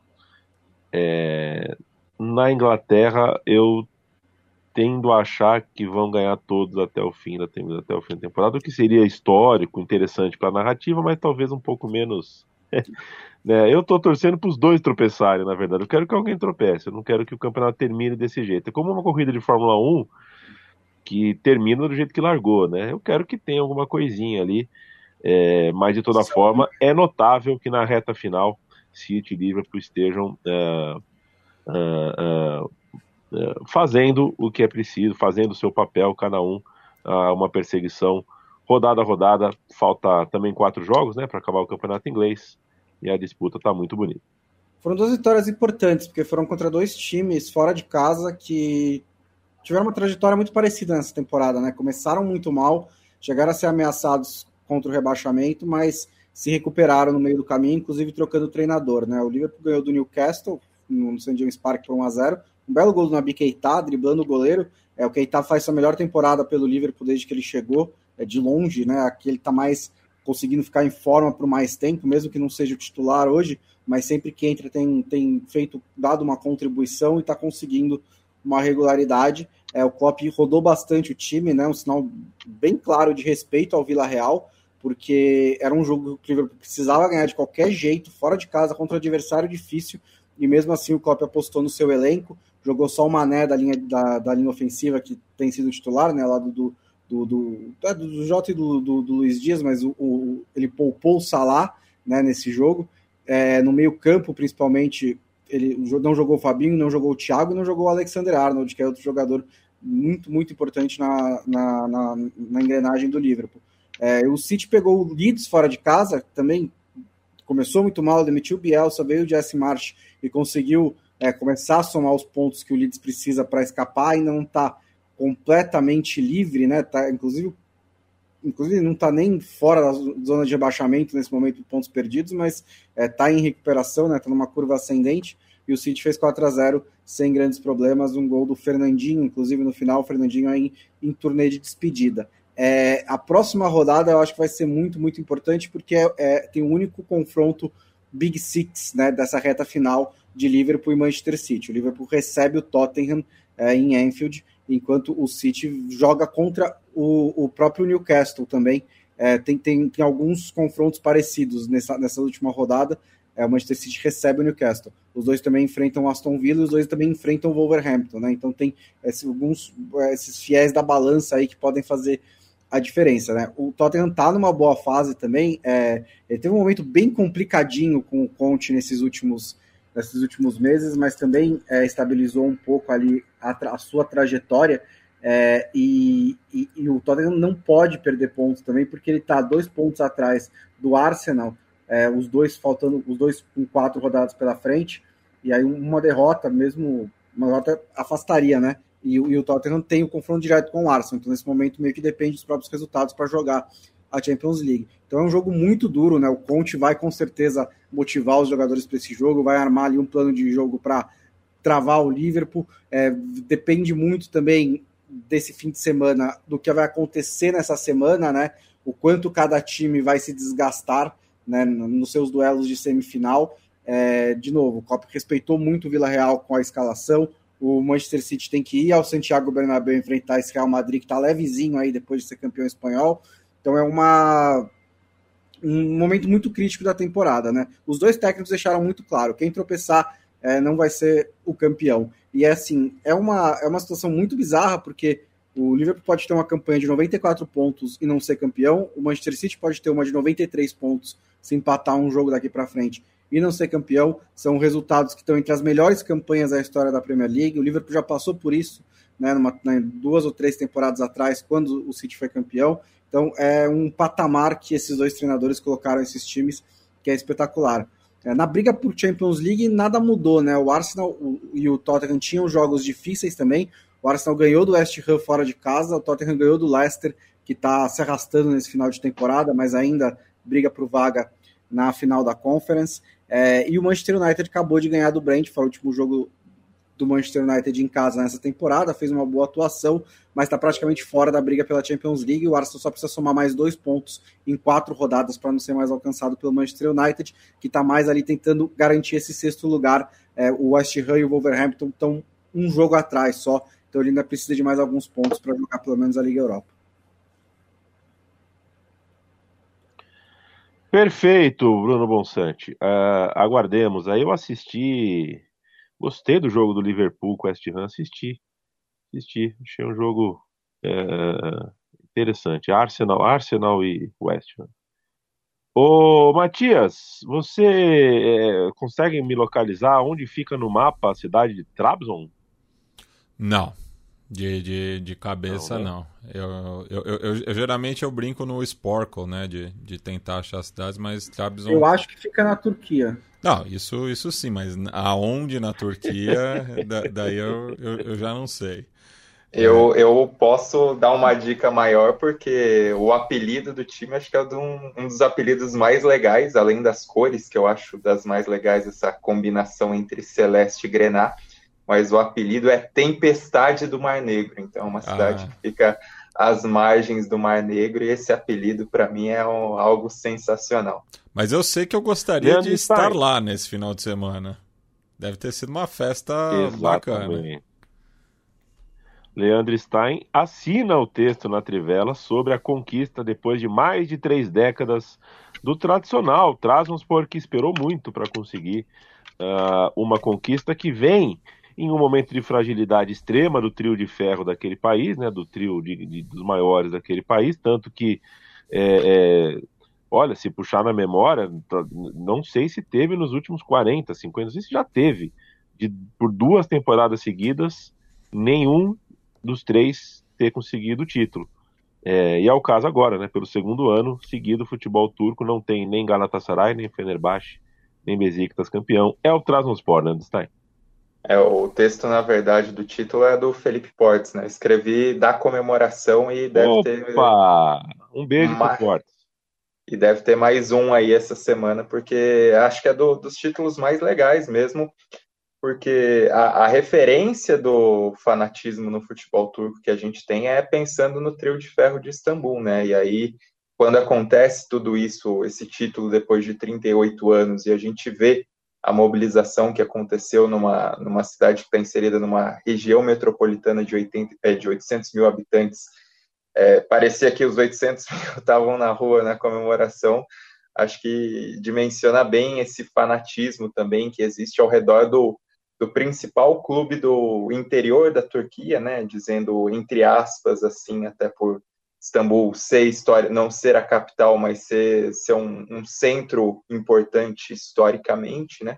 É, na Inglaterra eu tendo a achar que vão ganhar todos até o fim da até o fim da temporada, o que seria histórico, interessante para a narrativa, mas talvez um pouco menos. <laughs> né? Eu estou torcendo para os dois tropeçarem, na verdade. Eu quero que alguém tropece, eu não quero que o campeonato termine desse jeito. É como uma corrida de Fórmula 1 que termina do jeito que largou, né? Eu quero que tenha alguma coisinha ali, é, mas de toda Sim. forma é notável que na reta final City e Liverpool estejam uh, uh, uh, fazendo o que é preciso, fazendo o seu papel, cada um uma perseguição rodada a rodada. Falta também quatro jogos, né, para acabar o campeonato inglês e a disputa está muito bonita. Foram duas vitórias importantes, porque foram contra dois times fora de casa que tiveram uma trajetória muito parecida nessa temporada, né? Começaram muito mal, chegaram a ser ameaçados contra o rebaixamento, mas se recuperaram no meio do caminho, inclusive trocando treinador, né? O Liverpool ganhou do Newcastle no St. James Park por 1 a 0 um belo gol do Nabi Keita, driblando o goleiro. É, o Keita faz sua melhor temporada pelo Liverpool desde que ele chegou, é, de longe, né? Aqui ele está mais conseguindo ficar em forma por mais tempo, mesmo que não seja o titular hoje, mas sempre que entra tem, tem feito, dado uma contribuição e está conseguindo uma regularidade. É, o Klopp rodou bastante o time, né? Um sinal bem claro de respeito ao Vila Real, porque era um jogo que o Liverpool precisava ganhar de qualquer jeito, fora de casa, contra um adversário difícil, e mesmo assim o Klopp apostou no seu elenco, jogou só o Mané da linha, da, da linha ofensiva, que tem sido titular, né, lá do, do, do, do, é, do Jota e do, do, do, Luiz Dias, mas o, o, ele poupou o Salah né, nesse jogo. É, no meio campo, principalmente, ele não jogou o Fabinho, não jogou o Thiago e não jogou o Alexander Arnold, que é outro jogador muito, muito importante na, na, na, na engrenagem do Liverpool. É, o City pegou o Leeds fora de casa, também começou muito mal, demitiu o Bielsa, veio o Jesse March e conseguiu é, começar a somar os pontos que o Leeds precisa para escapar, ainda não está completamente livre, né? Tá, inclusive, inclusive não está nem fora da zona de rebaixamento nesse momento de pontos perdidos, mas está é, tá em recuperação, né? Está numa curva ascendente. E o City fez 4 a 0 sem grandes problemas, um gol do Fernandinho, inclusive no final, o Fernandinho aí em turnê de despedida. É, a próxima rodada eu acho que vai ser muito, muito importante, porque é, é, tem um único confronto Big Six né, dessa reta final de Liverpool e Manchester City. O Liverpool recebe o Tottenham é, em Anfield, enquanto o City joga contra o, o próprio Newcastle também. É, tem, tem, tem alguns confrontos parecidos nessa, nessa última rodada. É, o Manchester City recebe o Newcastle. Os dois também enfrentam o Aston Villa e os dois também enfrentam o Wolverhampton. Né? Então tem esse, alguns esses fiéis da balança aí que podem fazer a diferença, né? O Tottenham tá numa boa fase também. É, ele teve um momento bem complicadinho com o Conte nesses últimos, nesses últimos meses, mas também é, estabilizou um pouco ali a, a sua trajetória. É, e, e, e, o Tottenham não pode perder pontos também, porque ele está dois pontos atrás do Arsenal, é, os dois faltando, os dois com quatro rodadas pela frente, e aí uma derrota, mesmo uma derrota afastaria, né? E, e, o Tottenham tem o confronto direto com o Arsenal. Então, nesse momento, meio que depende dos próprios resultados para jogar a Champions League. Então, é um jogo muito duro, né? O Conte vai com certeza motivar os jogadores para esse jogo, vai armar ali um plano de jogo para travar o Liverpool. É, depende muito também desse fim de semana, do que vai acontecer nessa semana, né? O quanto cada time vai se desgastar né, nos seus duelos de semifinal. É, de novo, o Copa respeitou muito o Vila Real com a escalação o Manchester City tem que ir ao Santiago Bernabéu enfrentar esse Real Madrid que está levezinho aí depois de ser campeão espanhol. Então é uma um momento muito crítico da temporada, né? Os dois técnicos deixaram muito claro, quem tropeçar é, não vai ser o campeão. E é assim, é uma, é uma situação muito bizarra, porque o Liverpool pode ter uma campanha de 94 pontos e não ser campeão, o Manchester City pode ter uma de 93 pontos se empatar um jogo daqui para frente e não ser campeão. São resultados que estão entre as melhores campanhas da história da Premier League. O Liverpool já passou por isso, né, numa, né, duas ou três temporadas atrás, quando o City foi campeão. Então é um patamar que esses dois treinadores colocaram esses times que é espetacular. É, na briga por Champions League nada mudou, né? O Arsenal e o Tottenham tinham jogos difíceis também. O Arsenal ganhou do West Ham fora de casa, o Tottenham ganhou do Leicester, que está se arrastando nesse final de temporada, mas ainda briga por vaga na final da Conference. É, e o Manchester United acabou de ganhar do Brentford, o último jogo do Manchester United em casa nessa temporada, fez uma boa atuação, mas está praticamente fora da briga pela Champions League. O Arsenal só precisa somar mais dois pontos em quatro rodadas para não ser mais alcançado pelo Manchester United, que está mais ali tentando garantir esse sexto lugar. É, o West Ham e o Wolverhampton estão um jogo atrás só, então ele ainda precisa de mais alguns pontos para jogar pelo menos a Liga Europa. Perfeito, Bruno Bonsante. Uh, aguardemos. Aí eu assisti, gostei do jogo do Liverpool com o West Ham, assisti, assisti. Achei um jogo uh, interessante. Arsenal, Arsenal e West Ham. Ô, Matias, você uh, consegue me localizar onde fica no mapa a cidade de Trabzon? Não, de, de, de cabeça, não. Né? não. Eu, eu, eu, eu, geralmente eu brinco no Sporkle, né? De, de tentar achar cidades, mas Trabzon... Eu acho que fica na Turquia. Não, isso, isso sim, mas aonde na Turquia, <laughs> da, daí eu, eu, eu, já não sei. Eu, eu posso dar uma dica maior, porque o apelido do time acho que é um, um dos apelidos mais legais, além das cores, que eu acho das mais legais, essa combinação entre celeste e grená mas o apelido é Tempestade do Mar Negro. Então, é uma cidade ah. que fica às margens do Mar Negro e esse apelido para mim é um, algo sensacional. Mas eu sei que eu gostaria Leandro de estar Stein. lá nesse final de semana. Deve ter sido uma festa Exatamente. bacana. Leandro Stein assina o texto na Trivela sobre a conquista depois de mais de três décadas do tradicional Trabzonspor que esperou muito para conseguir uh, uma conquista que vem em um momento de fragilidade extrema do trio de ferro daquele país, né, do trio de, de, dos maiores daquele país, tanto que, é, é, olha, se puxar na memória, não sei se teve nos últimos 40, 50, não sei se já teve, de, por duas temporadas seguidas, nenhum dos três ter conseguido o título. É, e é o caso agora, né? Pelo segundo ano seguido, o futebol turco não tem nem Galatasaray, nem Fenerbahçe, nem Besiktas campeão. É o Trabzonspor, né, Stein? É, o texto, na verdade, do título é do Felipe Portes, né? Escrevi da comemoração e deve Opa! ter. Um beijo mais... pro Portes. E deve ter mais um aí essa semana, porque acho que é do, dos títulos mais legais mesmo, porque a, a, referência do fanatismo no futebol turco que a gente tem é pensando no trio de ferro de Istambul, né? E aí, quando acontece tudo isso, esse título depois de 38 anos, e a gente vê a mobilização que aconteceu numa, numa cidade que está inserida numa região metropolitana de, 80, é, de 800 mil habitantes. É, parecia que os 800 <laughs> mil estavam na rua na comemoração. Acho que dimensiona bem esse fanatismo também que existe ao redor do, do principal clube do interior da Turquia, né, dizendo entre aspas assim, até por Istambul ser história, não ser a capital, mas ser, ser um, um, centro importante historicamente, né?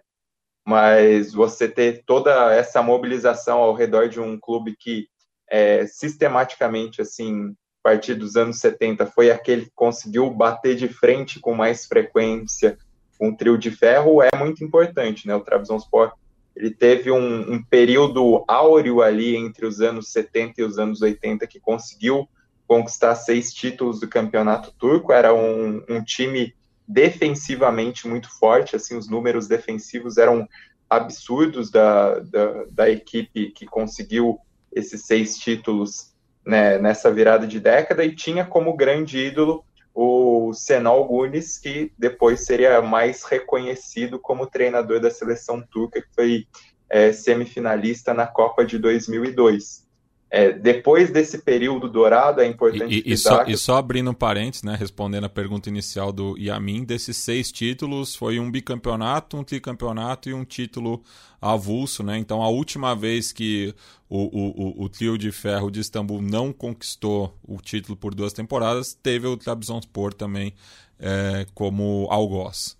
Mas você ter toda essa mobilização ao redor de um clube que é, sistematicamente, assim, a partir dos anos 70, foi aquele que conseguiu bater de frente com mais frequência um trio de ferro, é muito importante, né? O Trabzonspor, ele teve um, um período áureo ali entre os anos 70 e os anos 80 que conseguiu conquistar seis títulos do campeonato turco. Era um, um time defensivamente muito forte, assim, os números defensivos eram absurdos da, da, da equipe que conseguiu esses seis títulos né, nessa virada de década e tinha como grande ídolo o Senol Gunis, que depois seria mais reconhecido como treinador da seleção turca, que foi é, semifinalista na Copa de 2002. É, depois desse período dourado, é importante. E, e, só, que... e só abrindo um parênteses, né, respondendo a pergunta inicial do Yamin, desses seis títulos foi um bicampeonato, um tricampeonato e um título avulso, né? Então a última vez que o, o, o, trio de ferro de Istambul não conquistou o título por duas temporadas, teve o Trabzonspor também é, como algoz.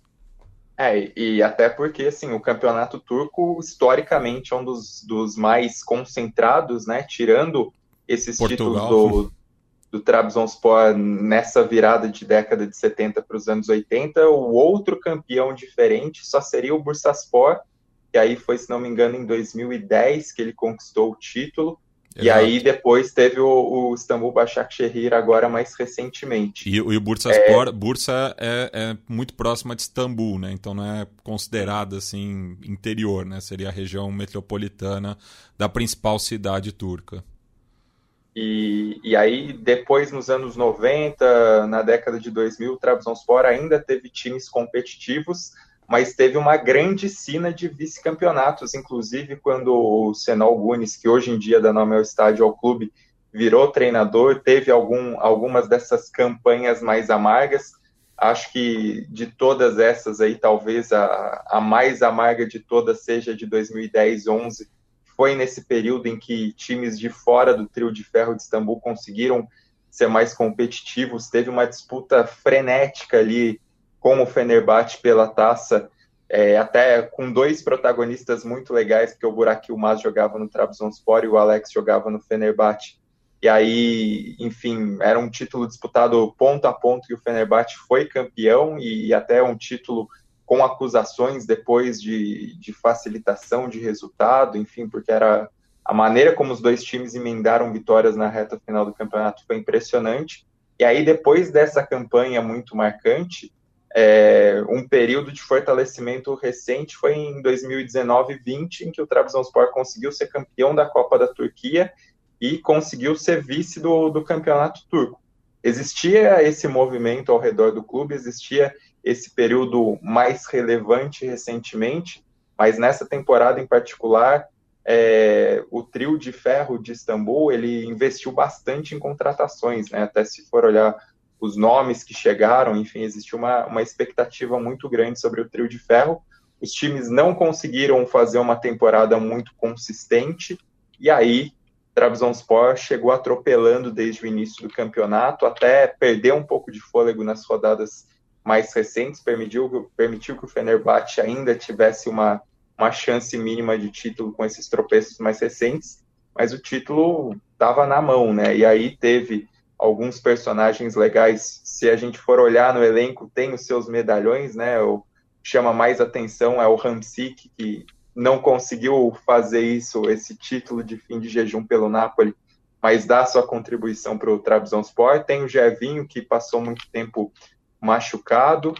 É, e até porque, assim, o campeonato turco, historicamente, é um dos, dos mais concentrados, né? Tirando esses Portugal. títulos do, do Trabzonspor nessa virada de década de 70 para os anos 80, o outro campeão diferente só seria o Bursaspor, que aí foi, se não me engano, em 2010 que ele conquistou o título. E aí depois teve o, o Istambul Başakşehir agora mais recentemente. E, e o Bursaspor, é... Bursa é, é, muito próxima de Istambul, né? Então não é considerada assim interior, né? Seria a região metropolitana da principal cidade turca. E, e aí depois nos anos 90, na década de 2000, o Trabzonspor ainda teve times competitivos, mas teve uma grande sina de vice-campeonatos, inclusive quando o Senol Gunes, que hoje em dia dá nome ao estádio ao clube, virou treinador, teve algum, algumas dessas campanhas mais amargas. Acho que de todas essas aí, talvez a, a mais amarga de todas seja de 2010, 11. Foi nesse período em que times de fora do trio de ferro de Istambul conseguiram ser mais competitivos. Teve uma disputa frenética ali com o Fenerbahçe pela taça, é, até com dois protagonistas muito legais, porque o Burak Yilmaz jogava no Trabzonspor e o Alex jogava no Fenerbahçe. E aí, enfim, era um título disputado ponto a ponto e o Fenerbahçe foi campeão e, e até um título com acusações depois de, de facilitação de resultado, enfim, porque era a maneira como os dois times emendaram vitórias na reta final do campeonato foi impressionante. E aí, depois dessa campanha muito marcante, é, um período de fortalecimento recente foi em 2019-20, em que o Trabzonspor conseguiu ser campeão da Copa da Turquia e conseguiu ser vice do, do campeonato turco. Existia esse movimento ao redor do clube, existia esse período mais relevante recentemente, mas nessa temporada em particular, é, o trio de ferro de Istambul ele investiu bastante em contratações, né? Até se for olhar os nomes que chegaram, enfim, existiu uma, uma expectativa muito grande sobre o trio de ferro. Os times não conseguiram fazer uma temporada muito consistente, e aí Trabzonspor chegou atropelando desde o início do campeonato, até perder um pouco de fôlego nas rodadas mais recentes, permitiu, permitiu que o Fenerbahçe ainda tivesse uma, uma chance mínima de título com esses tropeços mais recentes, mas o título estava na mão, né? E aí teve alguns personagens legais. Se a gente for olhar no elenco, tem os seus medalhões, né? O chama mais atenção é o Ramsik, que não conseguiu fazer isso, esse título de fim de jejum pelo Napoli, mas dá sua contribuição para o Trabzonspor. Tem o Jevinho, que passou muito tempo machucado.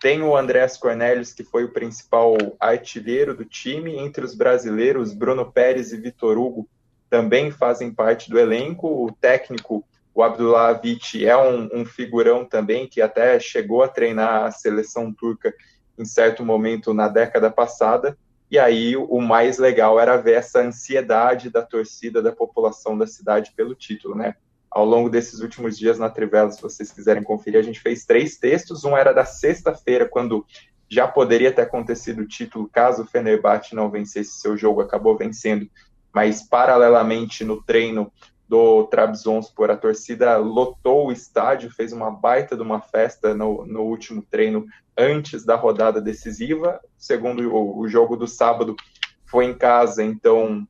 Tem o Andrés Cornelius, que foi o principal artilheiro do time. Entre os brasileiros, Bruno Pérez e Vitor Hugo também fazem parte do elenco. O técnico o Abdullah Avicii é um, um, figurão também que até chegou a treinar a seleção turca em certo momento na década passada. E aí o mais legal era ver essa ansiedade da torcida, da população da cidade pelo título, né? Ao longo desses últimos dias na Trivela, se vocês quiserem conferir, a gente fez três textos. Um era da sexta-feira, quando já poderia ter acontecido o título caso o Fenerbahçe não vencesse seu jogo, acabou vencendo. Mas paralelamente no treino, do Trabzonspor. A torcida lotou o estádio, fez uma baita de uma festa no, no último treino antes da rodada decisiva. Segundo o, o jogo do sábado foi em casa, então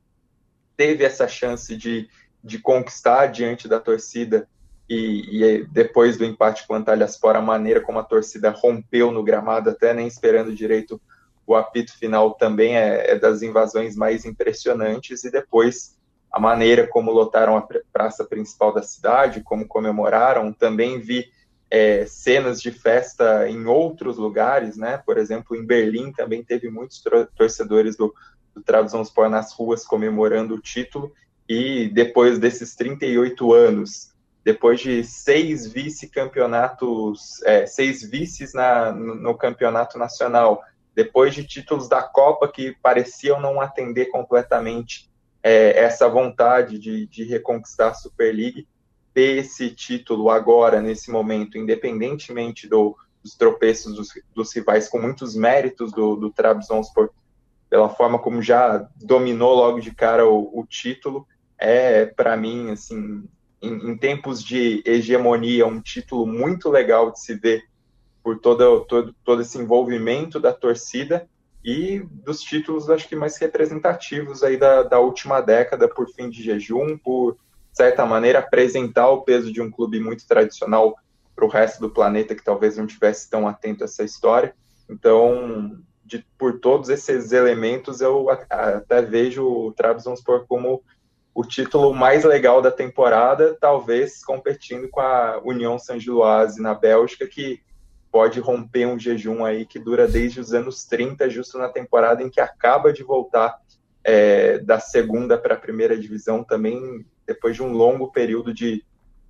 teve essa chance de, de conquistar diante da torcida e, e, depois do empate com o Antalyaspor, a maneira como a torcida rompeu no gramado, até nem esperando direito o apito final, também é, é das invasões mais impressionantes, e depois a maneira como lotaram a praça principal da cidade, como comemoraram. Também vi é, cenas de festa em outros lugares, né? Por exemplo, em Berlim também teve muitos torcedores do, do Trabzonspor nas ruas comemorando o título. E depois desses 38 anos, depois de seis vice-campeonatos, é, seis vices na, no, no campeonato nacional, depois de títulos da Copa que pareciam não atender completamente é, essa vontade de, de reconquistar a Super League, ter esse título agora, nesse momento, independentemente do, dos tropeços dos, dos, rivais, com muitos méritos do, do Trabzonspor, pela forma como já dominou logo de cara o, o título, é, para mim, assim, em, em, tempos de hegemonia, um título muito legal de se ver por todo, todo, todo esse envolvimento da torcida e dos títulos, acho que mais representativos aí da, da última década, por fim de jejum, por, certa maneira, apresentar o peso de um clube muito tradicional para o resto do planeta que talvez não tivesse tão atento a essa história. Então, de, por todos esses elementos, eu até vejo o Trabzonspor como o título mais legal da temporada, talvez competindo com a União Saint-Gilloise na Bélgica, que pode romper um jejum aí que dura desde os anos 30, justo na temporada em que acaba de voltar é, da segunda para a primeira divisão, também depois de um longo período de,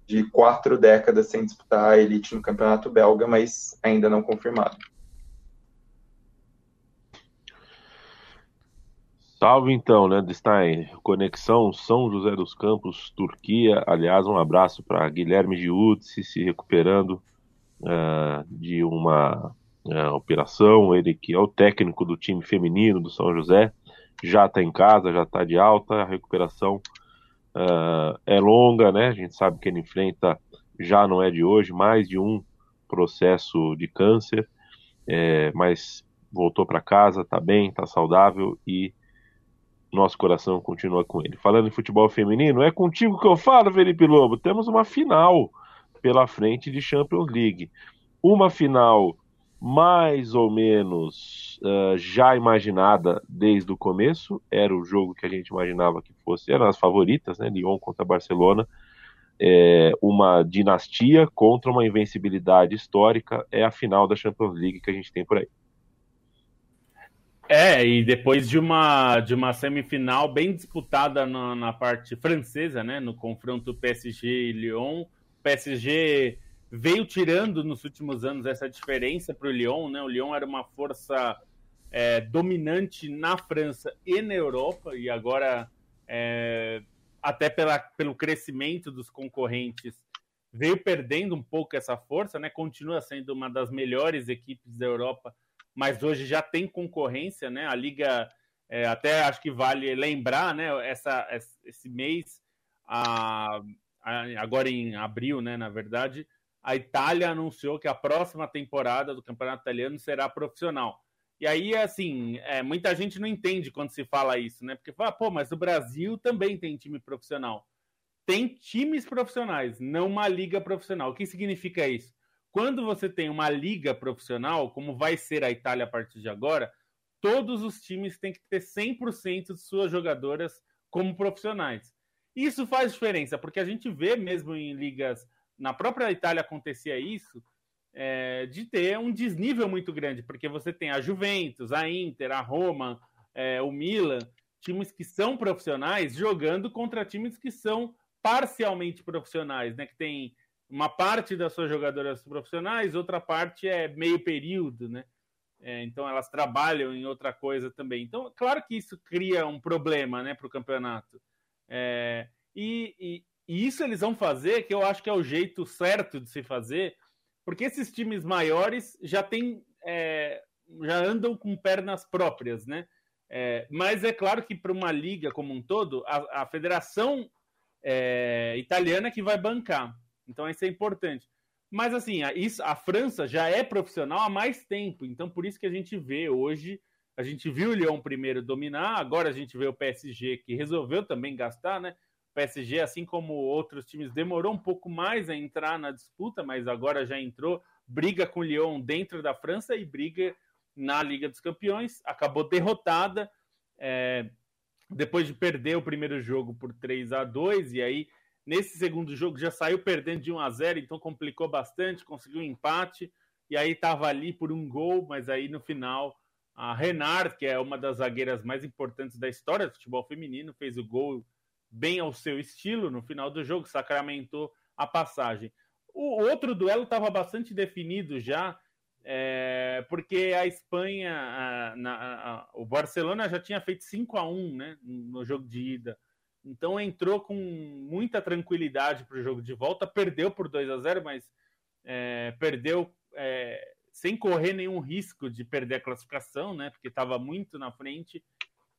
de quatro décadas sem disputar a elite no campeonato belga, mas ainda não confirmado. Salve então, né, Stein? Conexão São José dos Campos, Turquia. Aliás, um abraço para Guilherme Giutzi se recuperando uh, de uma uh, operação. Ele que é o técnico do time feminino do São José, já está em casa, já está de alta. A recuperação uh, é longa, né? A gente sabe que ele enfrenta, já não é de hoje, mais de um processo de câncer, é, mas voltou para casa, está bem, está saudável e nosso coração continua com ele. Falando em futebol feminino, é contigo que eu falo, Felipe Lobo. Temos uma final pela frente de Champions League. Uma final mais ou menos uh, já imaginada desde o começo. Era o jogo que a gente imaginava que fosse. Eram as favoritas, né? Lyon contra Barcelona. É, uma dinastia contra uma invencibilidade histórica. É a final da Champions League que a gente tem por aí. É, e depois de uma, de uma semifinal bem disputada na, na parte francesa, né, no confronto PSG e Lyon, PSG veio tirando nos últimos anos essa diferença para o Lyon, né? O Lyon era uma força é, dominante na França e na Europa, e agora, é, até pela, pelo crescimento dos concorrentes, veio perdendo um pouco essa força, né? Continua sendo uma das melhores equipes da Europa mas hoje já tem concorrência, né? A Liga, é, até acho que vale lembrar, né? Essa, esse mês, a, agora em abril, né? Na verdade, a Itália anunciou que a próxima temporada do Campeonato Italiano será profissional. E aí, assim, é, muita gente não entende quando se fala isso, né? Porque fala, pô, mas o Brasil também tem time profissional. Tem times profissionais, não uma liga profissional. O que significa isso? Quando você tem uma liga profissional, como vai ser a Itália a partir de agora, todos os times têm que ter 100% de suas jogadoras como profissionais. Isso faz diferença, porque a gente vê mesmo em ligas, na própria Itália acontecia isso, é, de ter um desnível muito grande, porque você tem a Juventus, a Inter, a Roma, é, o Milan, times que são profissionais jogando contra times que são parcialmente profissionais, né? Que tem uma parte das suas jogadoras profissionais, outra parte é meio período, né? É, então elas trabalham em outra coisa também. Então, claro que isso cria um problema, né, para o campeonato. É, e, e, e, isso eles vão fazer, que eu acho que é o jeito certo de se fazer, porque esses times maiores já têm, é, já andam com pernas próprias, né? É, mas é claro que para uma liga como um todo, a, a federação é, italiana que vai bancar. Então isso é importante. Mas assim, a, isso, a França já é profissional há mais tempo, então por isso que a gente vê hoje, a gente viu o Lyon primeiro dominar, agora a gente vê o PSG que resolveu também gastar, né? O PSG, assim como outros times, demorou um pouco mais a entrar na disputa, mas agora já entrou, briga com o Lyon dentro da França e briga na Liga dos Campeões, acabou derrotada é, depois de perder o primeiro jogo por 3 a 2 e aí Nesse segundo jogo já saiu perdendo de 1 a 0, então complicou bastante, conseguiu um empate e aí estava ali por um gol, mas aí no final a Renard, que é uma das zagueiras mais importantes da história do futebol feminino, fez o gol bem ao seu estilo no final do jogo, sacramentou a passagem. O outro duelo estava bastante definido já, é, porque a Espanha, a, na, a, o Barcelona já tinha feito 5 a 1 né, no jogo de ida. Então entrou com muita tranquilidade para o jogo de volta, perdeu por 2 a 0 mas é, perdeu é, sem correr nenhum risco de perder a classificação, né? Porque estava muito na frente,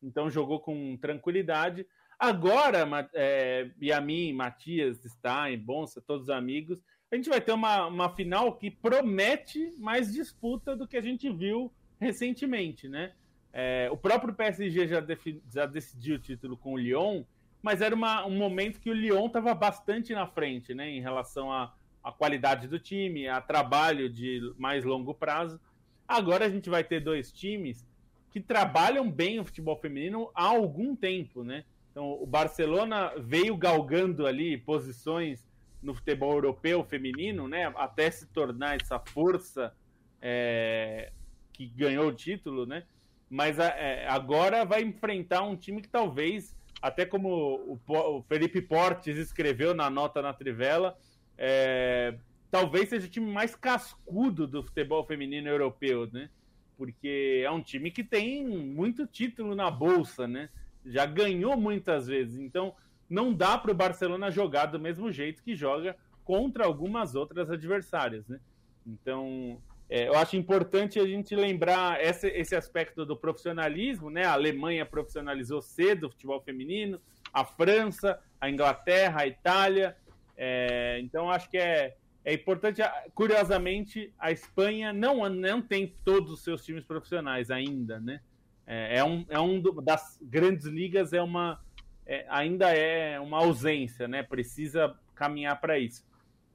então jogou com tranquilidade. Agora, é, Yamin, Matias, Stein, Bonsa, todos os amigos, a gente vai ter uma, uma final que promete mais disputa do que a gente viu recentemente, né? É, o próprio PSG já, já, decidiu o título com o Lyon, mas era uma, um momento que o Lyon estava bastante na frente, né? Em relação à, à qualidade do time, a trabalho de mais longo prazo. Agora a gente vai ter dois times que trabalham bem o futebol feminino há algum tempo, né? Então, o Barcelona veio galgando ali posições no futebol europeu feminino, né? Até se tornar essa força é, que ganhou o título, né? Mas é, agora vai enfrentar um time que talvez, até como o, o Felipe Portes escreveu na nota na Trivela, é, talvez seja o time mais cascudo do futebol feminino europeu, né? Porque é um time que tem muito título na bolsa, né? Já ganhou muitas vezes. Então, não dá para o Barcelona jogar do mesmo jeito que joga contra algumas outras adversárias, né? Então, é, eu acho importante a gente lembrar esse, esse aspecto do profissionalismo, né? A Alemanha profissionalizou cedo o futebol feminino, a França, a Inglaterra, a Itália. É, então, acho que é, é importante. Curiosamente, a Espanha não, não tem todos os seus times profissionais ainda, né? É, é um, é um das grandes ligas, é uma é, ainda é uma ausência, né? Precisa caminhar para isso.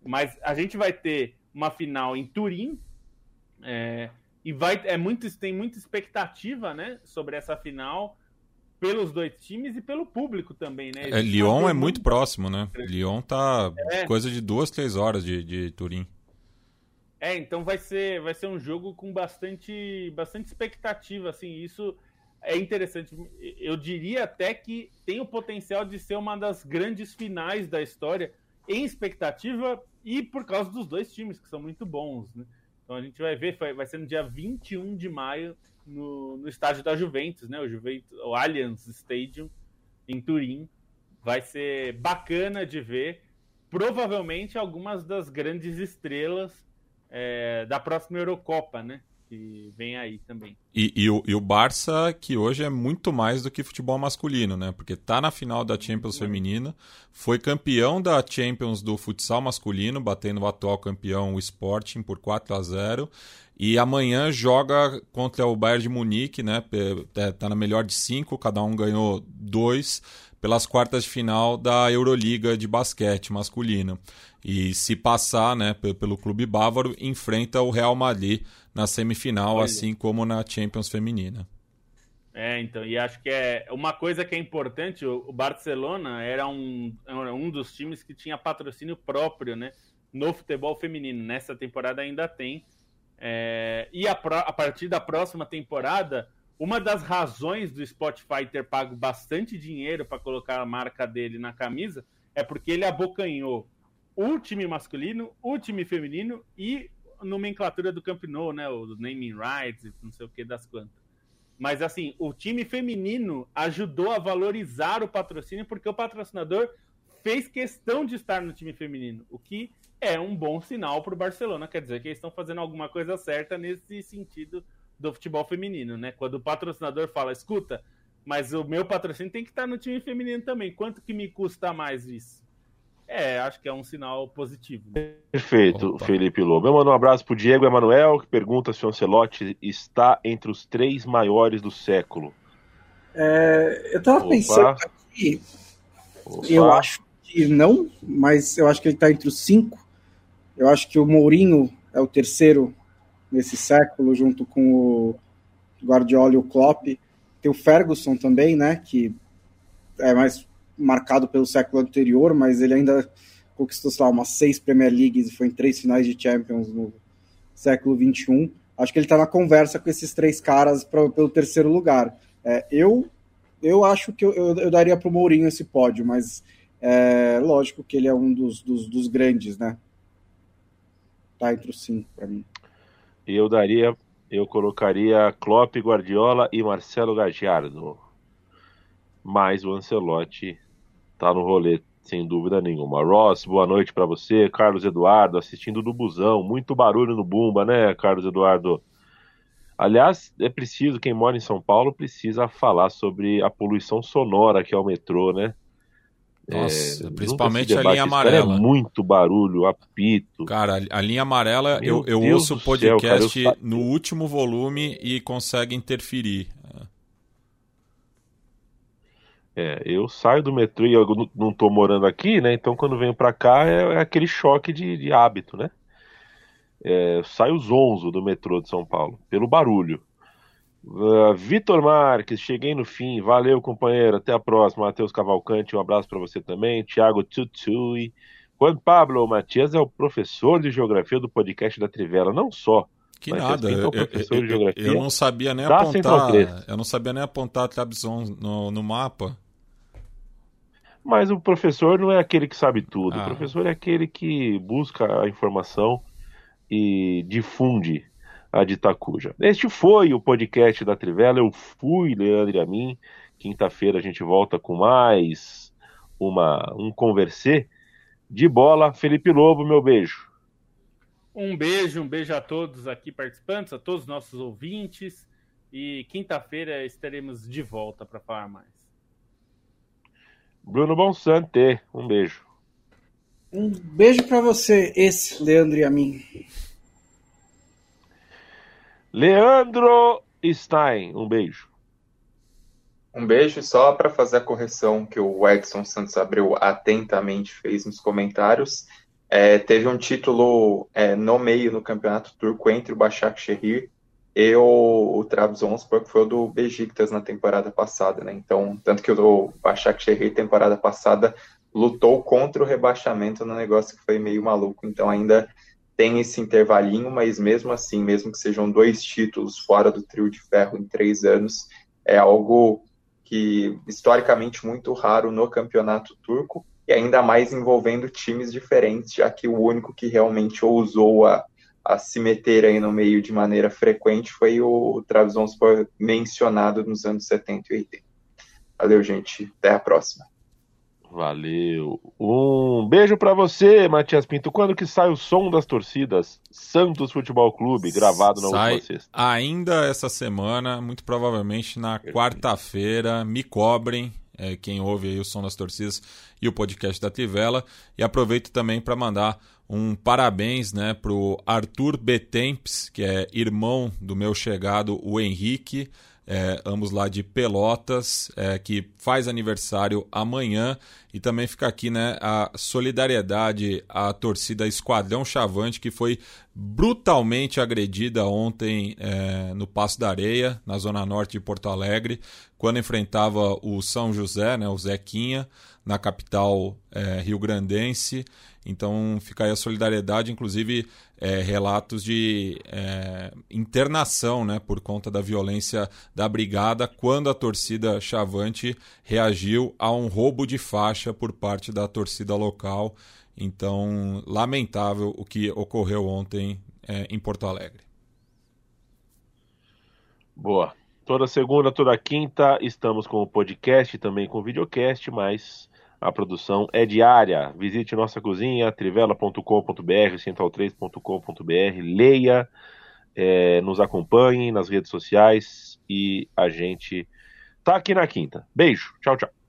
Mas a gente vai ter uma final em Turim é, e vai é muito tem muita expectativa, né, sobre essa final pelos dois times e pelo público também, né? É, Lyon é muito próximo, né? Lyon tá é. coisa de duas, três horas de, de Turim. É, então vai ser, vai ser um jogo com bastante, bastante expectativa, assim, isso é interessante. Eu diria até que tem o potencial de ser uma das grandes finais da história em expectativa e por causa dos dois times, que são muito bons. Né? Então a gente vai ver, vai ser no dia 21 de maio no, no estádio da Juventus, né? o, Juventus, o Allianz Stadium, em Turim. Vai ser bacana de ver. Provavelmente algumas das grandes estrelas é, da próxima Eurocopa, né? Que vem aí também. E, e, o, e o Barça, que hoje é muito mais do que futebol masculino, né? Porque tá na final da Champions feminina, foi campeão da Champions do futsal masculino, batendo o atual campeão, o Sporting, por 4 a 0 e amanhã joga contra o Bayern de Munique, né? É, tá na melhor de cinco, cada um ganhou dois pelas quartas de final da Euroliga de basquete masculino. E se passar, né, pelo clube bávaro, enfrenta o Real Madrid na semifinal, Olha. assim como na Champions feminina. É, então, e acho que é uma coisa que é importante, o Barcelona era um, era um dos times que tinha patrocínio próprio, né, no futebol feminino. Nessa temporada ainda tem. É, e a, a partir da próxima temporada, uma das razões do Spotify ter pago bastante dinheiro para colocar a marca dele na camisa é porque ele abocanhou o time masculino, o time feminino e nomenclatura do Camp Nou, né? O naming rights, não sei o que das quantas. Mas assim, o time feminino ajudou a valorizar o patrocínio porque o patrocinador fez questão de estar no time feminino, o que é um bom sinal para o Barcelona. Quer dizer que eles estão fazendo alguma coisa certa nesse sentido do futebol feminino, né? Quando o patrocinador fala, escuta, mas o meu patrocínio tem que estar no time feminino também. Quanto que me custa mais isso? É, acho que é um sinal positivo. Perfeito, Opa. Felipe Lobo. Eu mando um abraço pro Diego Emanuel, que pergunta se o Ancelotti está entre os três maiores do século. É, eu tava Opa. pensando aqui, Opa. eu acho que não, mas eu acho que ele está entre os cinco. Eu acho que o Mourinho é o terceiro nesse século, junto com o Guardiola e o Klopp. Tem o Ferguson também, né, que é mais marcado pelo século anterior, mas ele ainda conquistou, sei lá, umas seis Premier Leagues e foi em três finais de Champions no século XXI. Acho que ele está na conversa com esses três caras pra, pelo terceiro lugar. É, eu, eu acho que eu, eu, eu daria para o Mourinho esse pódio, mas é lógico que ele é um dos, dos, dos grandes, né? Tá entre os cinco para mim. Eu daria, eu colocaria Klopp, Guardiola e Marcelo Gagliardo. Mas o Ancelotti tá no rolê, sem dúvida nenhuma. Ross, boa noite para você. Carlos Eduardo, assistindo do busão. Muito barulho no Bumba, né, Carlos Eduardo? Aliás, é preciso, quem mora em São Paulo precisa falar sobre a poluição sonora que é o metrô, né? Nossa, é, principalmente a linha amarela. É muito barulho, apito. Cara, a linha amarela, eu, eu ouço o podcast céu, cara, eu... no último volume e consegue interferir. É, eu saio do metrô e eu não tô morando aqui, né? Então quando venho para cá é, é, aquele choque de, de hábito, né? É, saio zonzo do metrô de São Paulo, pelo barulho. Uh, Vitor Marques, cheguei no fim. Valeu, companheiro. Até a próxima. Matheus Cavalcante, um abraço para você também. Thiago Tutui. Juan Pablo Matias é o professor de geografia do podcast da Trivela. Não só. Que nada, é eu, eu, eu, não sabia nem apontar. Eu não sabia nem apontar Trabzon no, no mapa. Mas o professor não é aquele que sabe tudo. Ah. O professor é aquele que busca a informação e difunde a de Itacuja. Este foi o podcast da Trivela. Eu fui, Leandro e a mim. Quinta-feira a gente volta com mais uma, um conversê de bola. Felipe Lobo, meu beijo. Um beijo, um beijo a todos aqui participantes, a todos os nossos ouvintes. E quinta-feira estaremos de volta para falar mais. Bruno Bonsante, um beijo. Um beijo para você, esse Leandro e a mim. Leandro Stein, um beijo. Um beijo só para fazer a correção que o Edson Santos Abreu atentamente fez nos comentários. É, teve um título é, no meio no campeonato turco entre o Başakşehir e o, o Trabzonspor, que foi o do Besiktas na temporada passada, né? Então, tanto que o Başakşehir temporada passada lutou contra o rebaixamento no negócio que foi meio maluco. Então, ainda tem esse intervalinho, mas mesmo assim, mesmo que sejam dois títulos fora do trio de ferro em três anos, é algo que historicamente muito raro no campeonato turco e ainda mais envolvendo times diferentes, já que o único que realmente ousou a, a se meter aí no meio de maneira frequente foi o Trabzonspor mencionado nos anos 70 e 80. Valeu, gente. Até a próxima. Valeu. Um beijo para você, Matias Pinto. Quando que sai o som das torcidas? Santos Futebol Clube, gravado na sai última sexta. Ainda essa semana, muito provavelmente na quarta-feira. Me cobrem, é, quem ouve aí o som das torcidas e o podcast da Tivela. E aproveito também para mandar um parabéns né, para o Arthur Betempes, que é irmão do meu chegado, o Henrique é, ambos lá de Pelotas, é, que faz aniversário amanhã. E também fica aqui né, a solidariedade à torcida Esquadrão Chavante, que foi brutalmente agredida ontem é, no Passo da Areia, na zona norte de Porto Alegre, quando enfrentava o São José, né, o Zequinha, na capital é, rio-grandense. Então fica aí a solidariedade, inclusive é, relatos de é, internação né, por conta da violência da brigada quando a torcida Chavante reagiu a um roubo de faixa por parte da torcida local. Então, lamentável o que ocorreu ontem é, em Porto Alegre. Boa. Toda segunda, toda quinta estamos com o podcast, também com o videocast, mas a produção é diária. Visite nossa cozinha, trivela.com.br, central3.com.br, leia, é, nos acompanhe nas redes sociais e a gente tá aqui na quinta. Beijo, tchau, tchau.